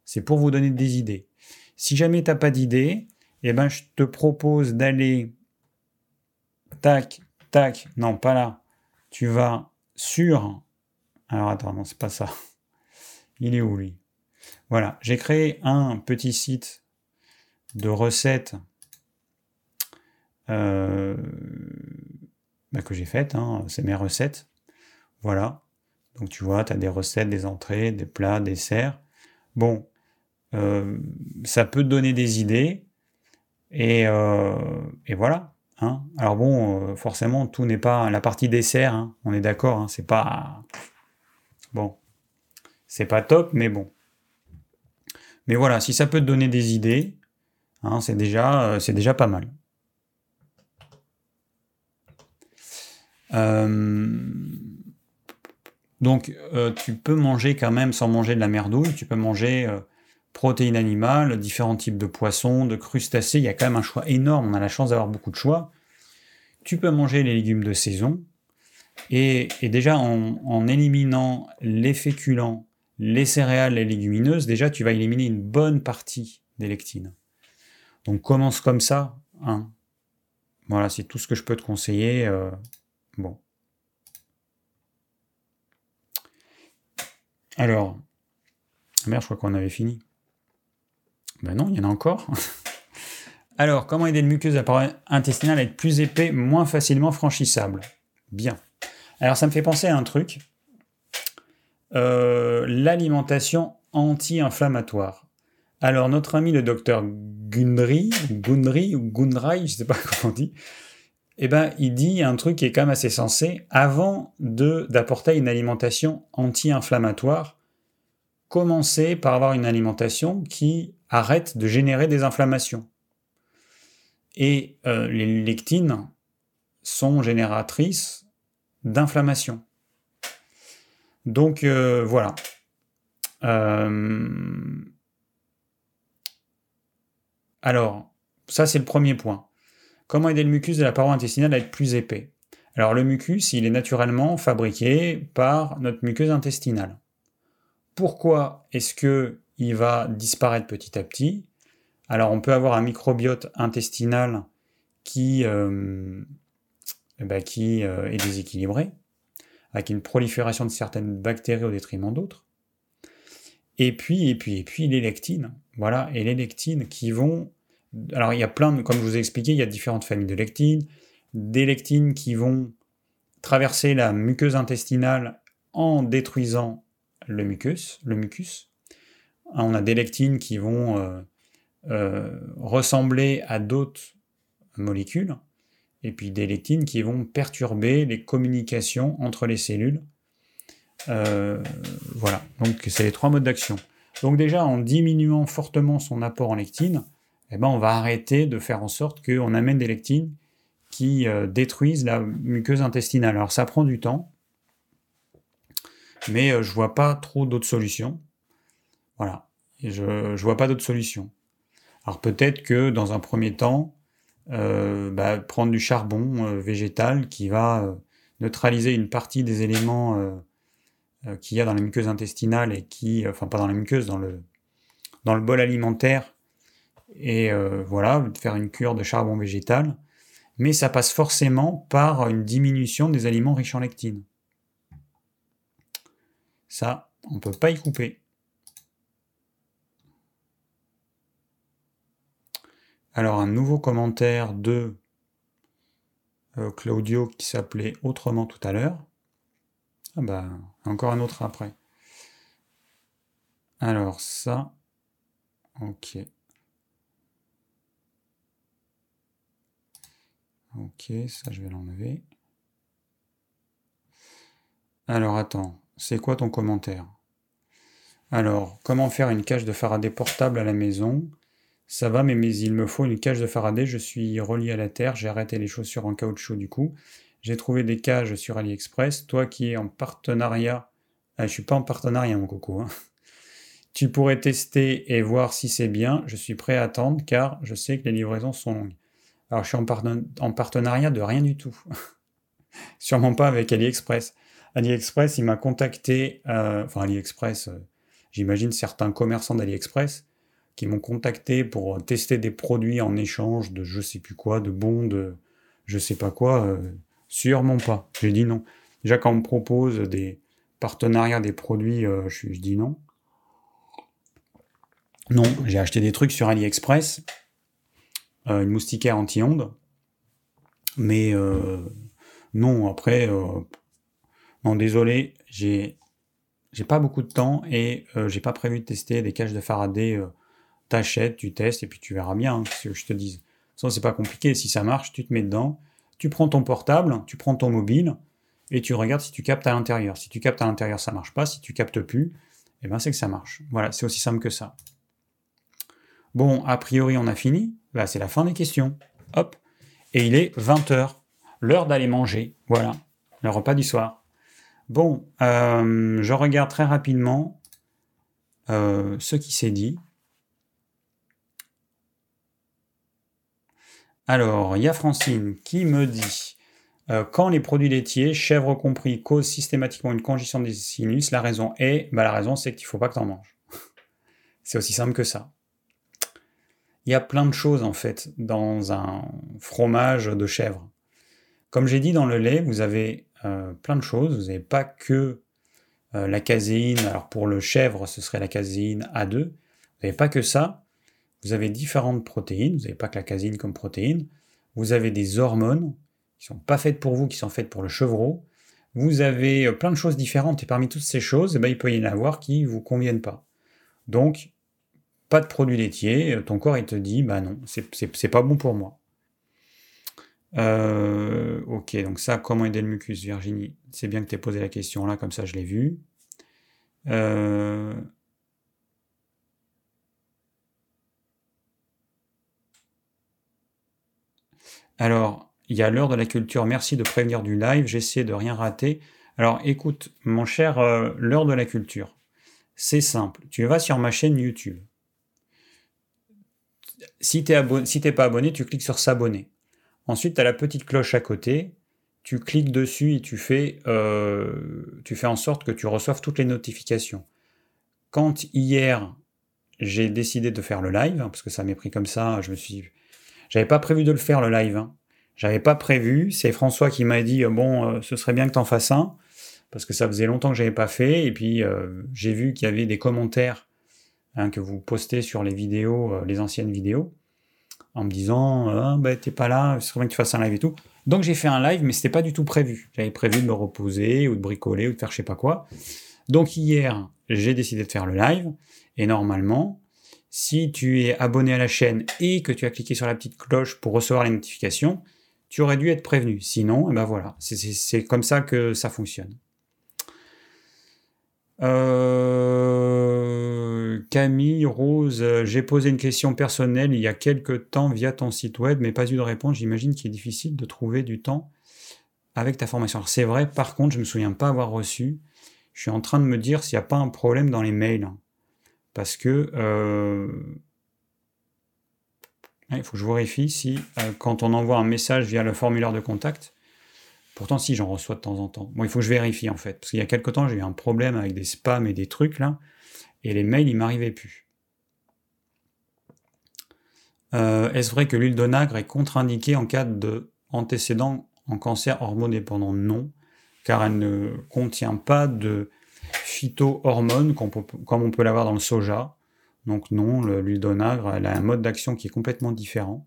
C'est pour vous donner des idées. Si jamais tu n'as pas d'idées, eh ben, je te propose d'aller tac, tac, non, pas là. Tu vas sur. Alors attends, non, c'est pas ça. Il est où lui? Voilà, j'ai créé un petit site de recettes euh, bah, que j'ai faites. Hein. C'est mes recettes. Voilà. Donc tu vois, tu as des recettes, des entrées, des plats, des desserts. Bon, euh, ça peut te donner des idées. Et, euh, voilà. Hein. Alors bon, forcément, tout n'est pas la partie dessert. Hein. on est d'accord. C'est pas bon, c'est pas top, mais bon. Mais voilà, si ça peut te donner des idées, c'est déjà, c'est déjà pas mal. Donc, euh, tu peux manger quand même sans manger de la merdouille. Tu peux manger euh, protéines animales, différents types de poissons, de crustacés. Il y a quand même un choix énorme. On a la chance d'avoir beaucoup de choix. Tu peux manger les légumes de saison. Et, déjà, en, éliminant les féculents, les céréales, les légumineuses, déjà, tu vas éliminer une bonne partie des lectines. Donc, commence comme ça. Hein. Voilà, c'est tout ce que je peux te conseiller. Euh, bon. Alors, merde, je crois qu'on avait fini. Ben non, il y en a encore. [laughs] Alors, comment aider le muqueuse appareil intestinal à être plus épais, moins facilement franchissable? Bien. Alors, ça me fait penser à un truc. Euh, l'alimentation anti-inflammatoire. Alors, notre ami le docteur Gundry, Gundry ou Gundry, je ne sais pas [laughs] comment on dit, eh ben, il dit un truc qui est quand même assez sensé. Avant d'apporter une alimentation anti-inflammatoire, commencez par avoir une alimentation qui arrête de générer des inflammations. Et euh, les lectines sont génératrices d'inflammation. Donc euh, voilà. Euh, alors, ça c'est le premier point. Comment aider le mucus de la paroi intestinale à être plus épais? Alors le mucus, il est naturellement fabriqué par notre muqueuse intestinale. Pourquoi est-ce que il va disparaître petit à petit? Alors on peut avoir un microbiote intestinal qui, euh, eh ben, qui euh, est déséquilibré, avec une prolifération de certaines bactéries au détriment d'autres. Et puis, et puis, et puis les lectines. Voilà, et les lectines qui vont alors il y a plein comme je vous ai expliqué, il y a différentes familles de lectines. Des lectines qui vont traverser la muqueuse intestinale en détruisant le mucus. Le mucus. On a des lectines qui vont euh, euh, ressembler à d'autres molécules, et puis des lectines qui vont perturber les communications entre les cellules. Euh, voilà, donc c'est les trois modes d'action. Donc déjà, en diminuant fortement son apport en lectine, eh ben, on va arrêter de faire en sorte qu'on amène des lectines qui euh, détruisent la muqueuse intestinale. Alors ça prend du temps, mais euh, je vois pas trop d'autres solutions. Voilà, je ne vois pas d'autres solutions. Alors peut-être que dans un premier temps, bah, prendre du charbon végétal qui va neutraliser une partie des éléments qu'il y a dans la muqueuse intestinale et qui, enfin pas dans la muqueuse, dans le, bol alimentaire et euh, voilà, faire une cure de charbon végétal, mais ça passe forcément par une diminution des aliments riches en lectine. Ça, on ne peut pas y couper. Alors un nouveau commentaire de euh, Claudio qui s'appelait autrement tout à l'heure. Ah bah, encore un autre après. Alors ça, ok. Ok, ça je vais l'enlever. Alors attends, c'est quoi ton commentaire? Alors, comment faire une cage de Faraday portable à la maison? Ça va, mais, il me faut une cage de Faraday, je suis relié à la terre, j'ai arrêté les chaussures en caoutchouc du coup. J'ai trouvé des cages sur AliExpress. Toi qui es en partenariat, ah, je suis pas en partenariat mon coco, hein. tu pourrais tester et voir si c'est bien. Je suis prêt à attendre car je sais que les livraisons sont longues. Alors je suis en, en partenariat de rien du tout. [laughs] Sûrement pas avec AliExpress. AliExpress, il m'a contacté, euh, enfin AliExpress, euh, j'imagine certains commerçants d'AliExpress qui m'ont contacté pour tester des produits en échange de je sais plus quoi, de bons, de je sais pas quoi, euh, sûrement pas. J'ai dit non. Déjà quand on me propose des partenariats des produits, je, je dis non. Non, j'ai acheté des trucs sur AliExpress, une moustiquaire anti-ondes, mais non, après, non, désolé, j'ai pas beaucoup de temps et euh, j'ai pas prévu de tester des caches de Faraday. Euh, T'achètes, tu testes et puis tu verras bien hein, ce que je te dise. Ça, c'est pas compliqué. Si ça marche, tu te mets dedans. Tu prends ton portable, tu prends ton mobile et tu regardes si tu captes à l'intérieur. Si tu captes à l'intérieur, ça marche pas. Si tu captes plus, eh ben c'est que ça marche. Voilà, c'est aussi simple que ça. Bon, a priori, on a fini. C'est la fin des questions. Hop. Et il est 20h. L'heure d'aller manger. Voilà. Le repas du soir. Bon, euh, je regarde très rapidement euh, ce qui s'est dit. Alors, il y a Francine qui me dit euh, quand les produits laitiers, chèvres compris, causent systématiquement une congestion des sinus, la raison est, bah, la raison c'est qu'il ne faut pas que tu en manges. [laughs] c'est aussi simple que ça. Il y a plein de choses en fait dans un fromage de chèvre. Comme j'ai dit dans le lait, vous avez euh, plein de choses. Vous n'avez pas que euh, la caséine. Alors pour le chèvre, ce serait la caséine A2. Vous n'avez pas que ça. Vous avez différentes protéines. Vous n'avez pas que la caséine comme protéine. Vous avez des hormones qui sont pas faites pour vous, qui sont faites pour le chevreau. Vous avez euh, plein de choses différentes et parmi toutes ces choses, eh ben, il peut y en avoir qui ne vous conviennent pas. Donc, pas de produits laitiers, ton corps il te dit bah non, c'est pas bon pour moi. Euh, ok, donc ça, comment aider le mucus, Virginie? C'est bien que tu aies posé la question là, comme ça je l'ai vu. Euh, alors, il y a l'heure de la culture, merci de prévenir du live, j'essaie de rien rater. Alors écoute, mon cher, euh, l'heure de la culture, c'est simple, tu vas sur ma chaîne YouTube. Si tu n'es pas abonné, tu cliques sur s'abonner. Ensuite, tu as la petite cloche à côté. Tu cliques dessus et tu fais, euh, tu fais en sorte que tu reçoives toutes les notifications. Quand hier, j'ai décidé de faire le live, hein, parce que ça m'est pris comme ça, je me suis. J'avais pas prévu de le faire le live. Hein. J'avais pas prévu. C'est François qui m'a dit bon, euh, ce serait bien que tu en fasses un, parce que ça faisait longtemps que j'avais pas fait. Et puis euh, j'ai vu qu'il y avait des commentaires hein, que vous postez sur les vidéos, les anciennes vidéos en me disant ah, bah, t'es pas là, ce serait bien que tu fasses un live et tout. Donc j'ai fait un live, mais c'était pas du tout prévu. J'avais prévu de me reposer ou de bricoler ou de faire je sais pas quoi. Donc hier, j'ai décidé de faire le live et normalement, si tu es abonné à la chaîne et que tu as cliqué sur la petite cloche pour recevoir les notifications, tu aurais dû être prévenu. Sinon, eh ben c'est comme ça que ça fonctionne. Euh, Camille, Rose, j'ai posé une question personnelle il y a quelques temps via ton site web, mais pas eu de réponse. J'imagine qu'il est difficile de trouver du temps avec ta formation. C'est vrai, par contre, je me souviens pas avoir reçu. Je suis en train de me dire s'il n'y a pas un problème dans les mails. Parce que euh, il faut que je vérifie si quand on envoie un message via le formulaire de contact, Pourtant, si, j'en reçois de temps en temps. Bon, il faut que je vérifie, en fait. Parce qu'il y a quelque temps, j'ai eu un problème avec des spams et des trucs, là. Et les mails, ils m'arrivaient plus. Euh, est-ce vrai que l'huile d'onagre est contre-indiquée en cas d'antécédent en cancer hormonodépendant Non, car elle ne contient pas de phytohormones comme on peut l'avoir dans le soja. Donc non, l'huile d'onagre, elle a un mode d'action qui est complètement différent.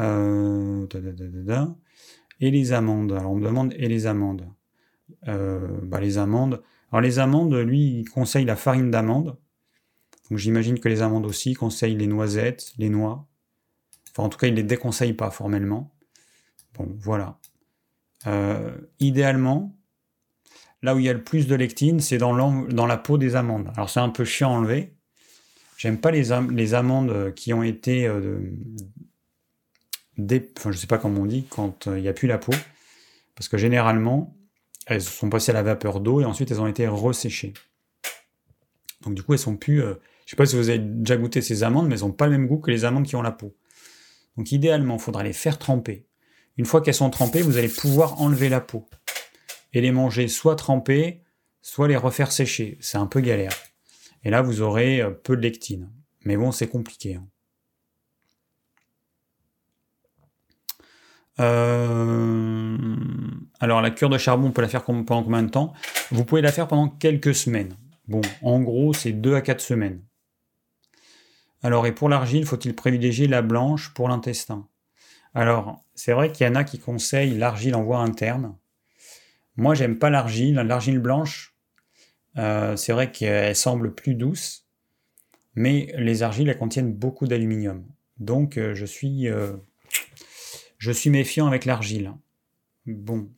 Euh, et les amandes. Alors on me demande et les amandes? bah, les amandes. Alors les amandes, lui, il conseille la farine d'amande. Donc j'imagine que les amandes aussi conseillent les noisettes, les noix. Enfin, en tout cas, il les déconseille pas formellement. Bon, voilà. Euh, idéalement, là où il y a le plus de lectine, c'est dans, dans, la peau des amandes. Alors c'est un peu chiant à enlever. J'aime pas les, les, amandes qui ont été... Euh, enfin, je sais pas comment on dit, quand euh, il n'y a plus la peau. Parce que généralement, elles sont passées à la vapeur d'eau et ensuite elles ont été resséchées. Donc du coup, elles sont plus... Euh, je sais pas si vous avez déjà goûté ces amandes, mais elles n'ont pas le même goût que les amandes qui ont la peau. Donc idéalement, il faudra les faire tremper. Une fois qu'elles sont trempées, vous allez pouvoir enlever la peau et les manger soit trempées, soit les refaire sécher. C'est un peu galère. Et là, vous aurez euh, peu de lectine. Mais bon, c'est compliqué. Hein. Euh, alors, la cure de charbon, on peut la faire pendant combien de temps? Vous pouvez la faire pendant quelques semaines. Bon, en gros, c'est 2 à 4 semaines. Alors, et pour l'argile, faut-il privilégier la blanche pour l'intestin? Alors, c'est vrai qu'il y en a qui conseillent l'argile en voie interne. Moi, j'aime pas l'argile. L'argile blanche, euh, c'est vrai qu'elle semble plus douce, mais les argiles, elles contiennent beaucoup d'aluminium. Donc, euh, je suis, euh, je suis méfiant avec l'argile. Bon.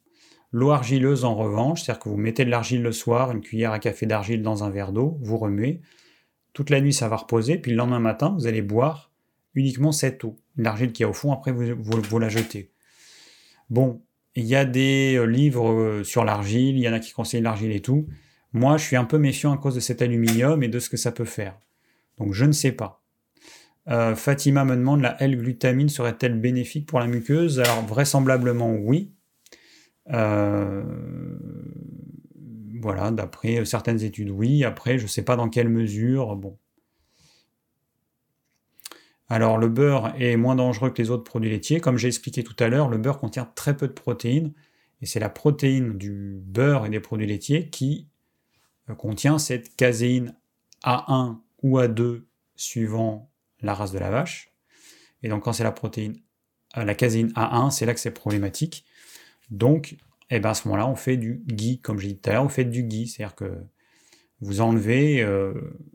L'eau argileuse, en revanche, c'est-à-dire que vous mettez de l'argile le soir, une cuillère à café d'argile dans un verre d'eau, vous remuez, toute la nuit, ça va reposer, puis le lendemain matin, vous allez boire uniquement cette eau. L'argile qui est au fond, après, vous, vous, la jetez. Bon, il y a des euh, livres euh, sur l'argile, il y en a qui conseillent l'argile et tout. Moi, je suis un peu méfiant à cause de cet aluminium et de ce que ça peut faire. Donc, je ne sais pas. Euh, Fatima me demande la L-glutamine serait-elle bénéfique pour la muqueuse? Alors, vraisemblablement, oui. Voilà, d'après certaines études, oui. Après, je ne sais pas dans quelle mesure. Bon. Alors, le beurre est moins dangereux que les autres produits laitiers. Comme j'ai expliqué tout à l'heure, le beurre contient très peu de protéines. Et c'est la protéine du beurre et des produits laitiers qui euh, contient cette caséine A1 ou A2 suivant la race de la vache. Et donc, quand c'est la protéine, euh, la caséine A1, c'est là que c'est problématique. Donc, eh ben à ce moment-là, on fait du ghee, comme j'ai dit tout à l'heure, on fait du ghee, c'est-à-dire que vous enlevez, euh,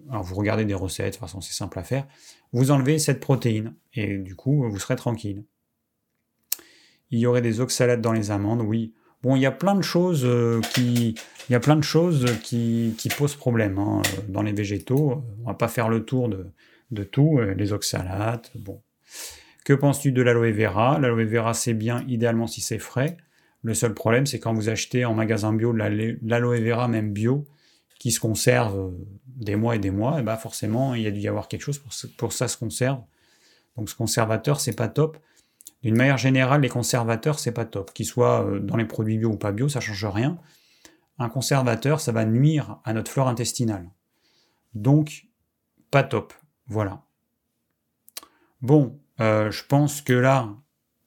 vous regardez des recettes, de toute façon c'est simple à faire, vous enlevez cette protéine, et du coup vous serez tranquille. Il y aurait des oxalates dans les amandes, oui. Bon, il y a plein de choses euh, qui, il y a plein de choses qui, posent problème hein, dans les végétaux. On va pas faire le tour de, tout, euh, les oxalates, bon. Que penses-tu de l'aloe vera? L'aloe vera c'est bien, idéalement si c'est frais. Le seul problème, c'est quand vous achetez en magasin bio l'aloe vera, même bio, qui se conserve euh, des mois et des mois, et ben forcément, il y a dû y avoir quelque chose pour, ça se conserve. Donc ce conservateur, c'est pas top. D'une manière générale, les conservateurs, c'est pas top. Qu'ils soient euh, dans les produits bio ou pas bio, ça change rien. Un conservateur, ça va nuire à notre flore intestinale. Donc, pas top. Voilà. Bon, euh, je pense que là,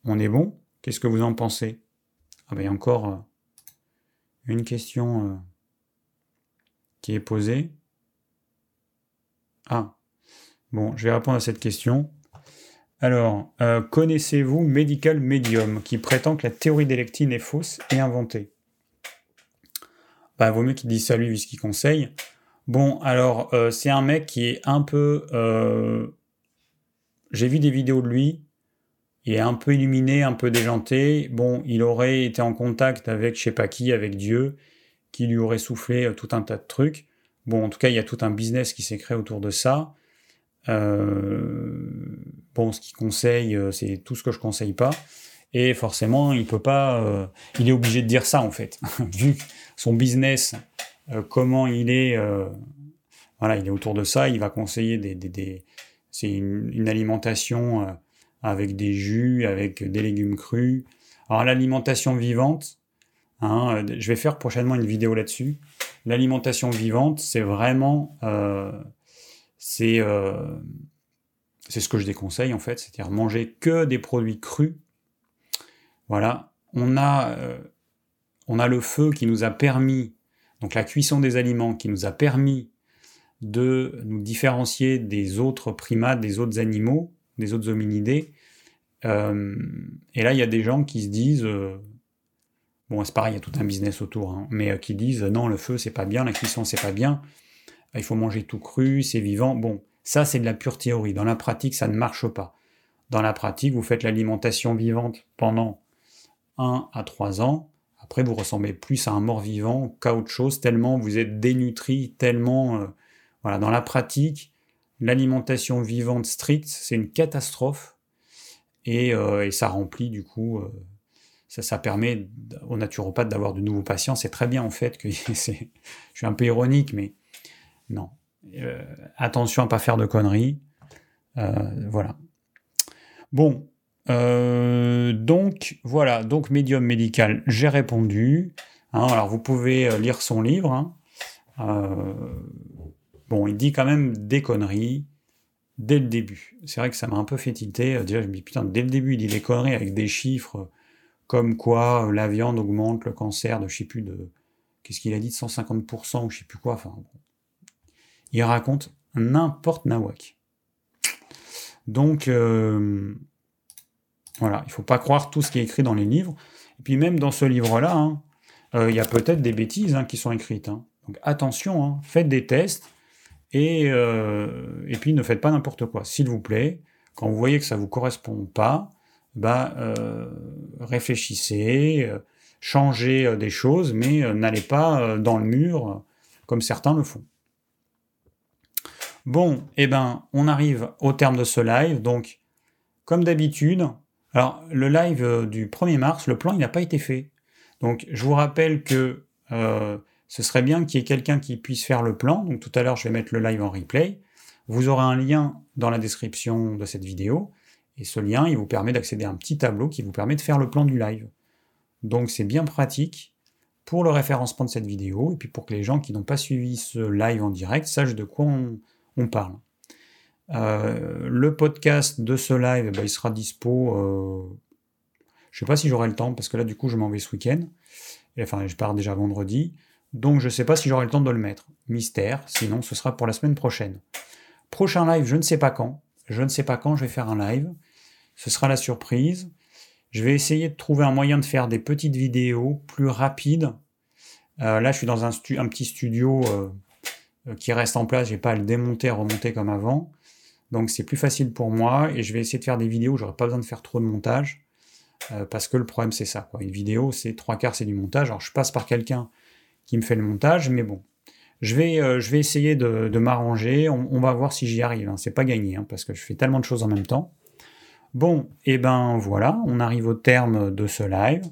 on est bon. Qu'est-ce que vous en pensez? Ah ben, il y a encore une question qui est posée. Ah, bon, je vais répondre à cette question. Alors, euh, connaissez-vous Medical Medium, qui prétend que la théorie des lectines est fausse et inventée? Bah, vaut mieux qu'il dise ça lui, vu ce qu'il conseille. Bon, alors, c'est un mec qui est un peu... J'ai vu des vidéos de lui, il est un peu illuminé, un peu déjanté. Bon, il aurait été en contact avec je sais pas qui, avec Dieu, qui lui aurait soufflé euh, tout un tas de trucs. Bon, en tout cas, il y a tout un business qui s'est créé autour de ça. Euh, bon, ce qu'il conseille, euh, c'est tout ce que je conseille pas. Et forcément, il peut pas. il est obligé de dire ça en fait, [laughs] vu son business, comment il est. voilà, il est autour de ça. Il va conseiller des. c'est une, une, alimentation avec des jus, avec des légumes crus. Alors l'alimentation vivante, hein, je vais faire prochainement une vidéo là-dessus. L'alimentation vivante, c'est vraiment, euh, c'est euh, ce que je déconseille en fait, c'est-à-dire manger que des produits crus. Voilà, on a euh, on a le feu qui nous a permis, donc la cuisson des aliments qui nous a permis de nous différencier des autres primates, des autres animaux, des autres hominidés. Euh, et là, il y a des gens qui se disent, euh, bon, c'est pareil, il y a tout un business autour, hein, mais qui disent non, le feu c'est pas bien, la cuisson c'est pas bien, il faut manger tout cru, c'est vivant. Bon, ça c'est de la pure théorie. Dans la pratique, ça ne marche pas. Dans la pratique, vous faites l'alimentation vivante pendant 1 à 3 ans. Après, vous ressemblez plus à un mort-vivant qu'à autre chose, tellement vous êtes dénutri, tellement... voilà, dans la pratique, l'alimentation vivante stricte, c'est une catastrophe. Et, euh, ça remplit du coup, euh, ça, permet aux naturopathes d'avoir de nouveaux patients. C'est très bien en fait que. [laughs] Je suis un peu ironique, mais non. Euh, attention à pas faire de conneries. voilà. Bon, donc voilà, donc médium médical, j'ai répondu. Hein. alors vous pouvez lire son livre. Hein. Bon, il dit quand même des conneries dès le début. C'est vrai que ça m'a un peu fait. Euh, déjà, je putain, dès le début, il dit des conneries avec des chiffres comme quoi euh, la viande augmente le cancer de je sais plus de. Qu'est-ce qu'il a dit de 150% ou je sais plus quoi. Enfin, il raconte n'importe nawak. Donc, euh, voilà, il faut pas croire tout ce qui est écrit dans les livres. Et puis même dans ce livre-là, hein, il y a peut-être des bêtises hein, qui sont écrites. Hein. Donc attention, faites des tests et, euh, et puis ne faites pas n'importe quoi, s'il vous plaît. Quand vous voyez que ça ne vous correspond pas, bah, euh, réfléchissez, euh, changez des choses, mais n'allez pas dans le mur comme certains le font. Bon, eh ben, on arrive au terme de ce live. Donc, comme d'habitude, alors le live du 1er mars, le plan il n'a pas été fait. Donc, je vous rappelle que ce serait bien qu'il y ait quelqu'un qui puisse faire le plan. Donc tout à l'heure, je vais mettre le live en replay. Vous aurez un lien dans la description de cette vidéo. Et ce lien, il vous permet d'accéder à un petit tableau qui vous permet de faire le plan du live. Donc c'est bien pratique pour le référencement de cette vidéo et puis pour que les gens qui n'ont pas suivi ce live en direct sachent de quoi on, parle. Euh, le podcast de ce live, eh ben, il sera dispo. Euh, je ne sais pas si j'aurai le temps parce que là, du coup, je m'en vais ce week-end. Enfin, je pars déjà vendredi. Donc je ne sais pas si j'aurai le temps de le mettre. Mystère, sinon ce sera pour la semaine prochaine. Prochain live, je ne sais pas quand. Je ne sais pas quand je vais faire un live. Ce sera la surprise. Je vais essayer de trouver un moyen de faire des petites vidéos plus rapides. Euh, là, je suis dans un, petit studio euh, qui reste en place. Je n'ai pas à le démonter, remonter comme avant. Donc c'est plus facile pour moi et je vais essayer de faire des vidéos. J'aurai pas besoin de faire trop de montage. Euh, parce que le problème c'est ça. Une vidéo, c'est trois quarts, c'est du montage. Alors je passe par quelqu'un qui me fait le montage, mais bon. Je vais, je vais essayer de, m'arranger, on, va voir si j'y arrive, hein. c'est pas gagné, hein, parce que je fais tellement de choses en même temps. Bon, et eh ben voilà, on arrive au terme de ce live.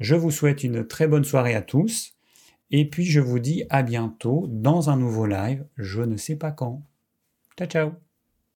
Je vous souhaite une très bonne soirée à tous, et puis je vous dis à bientôt dans un nouveau live, je ne sais pas quand. Ciao ciao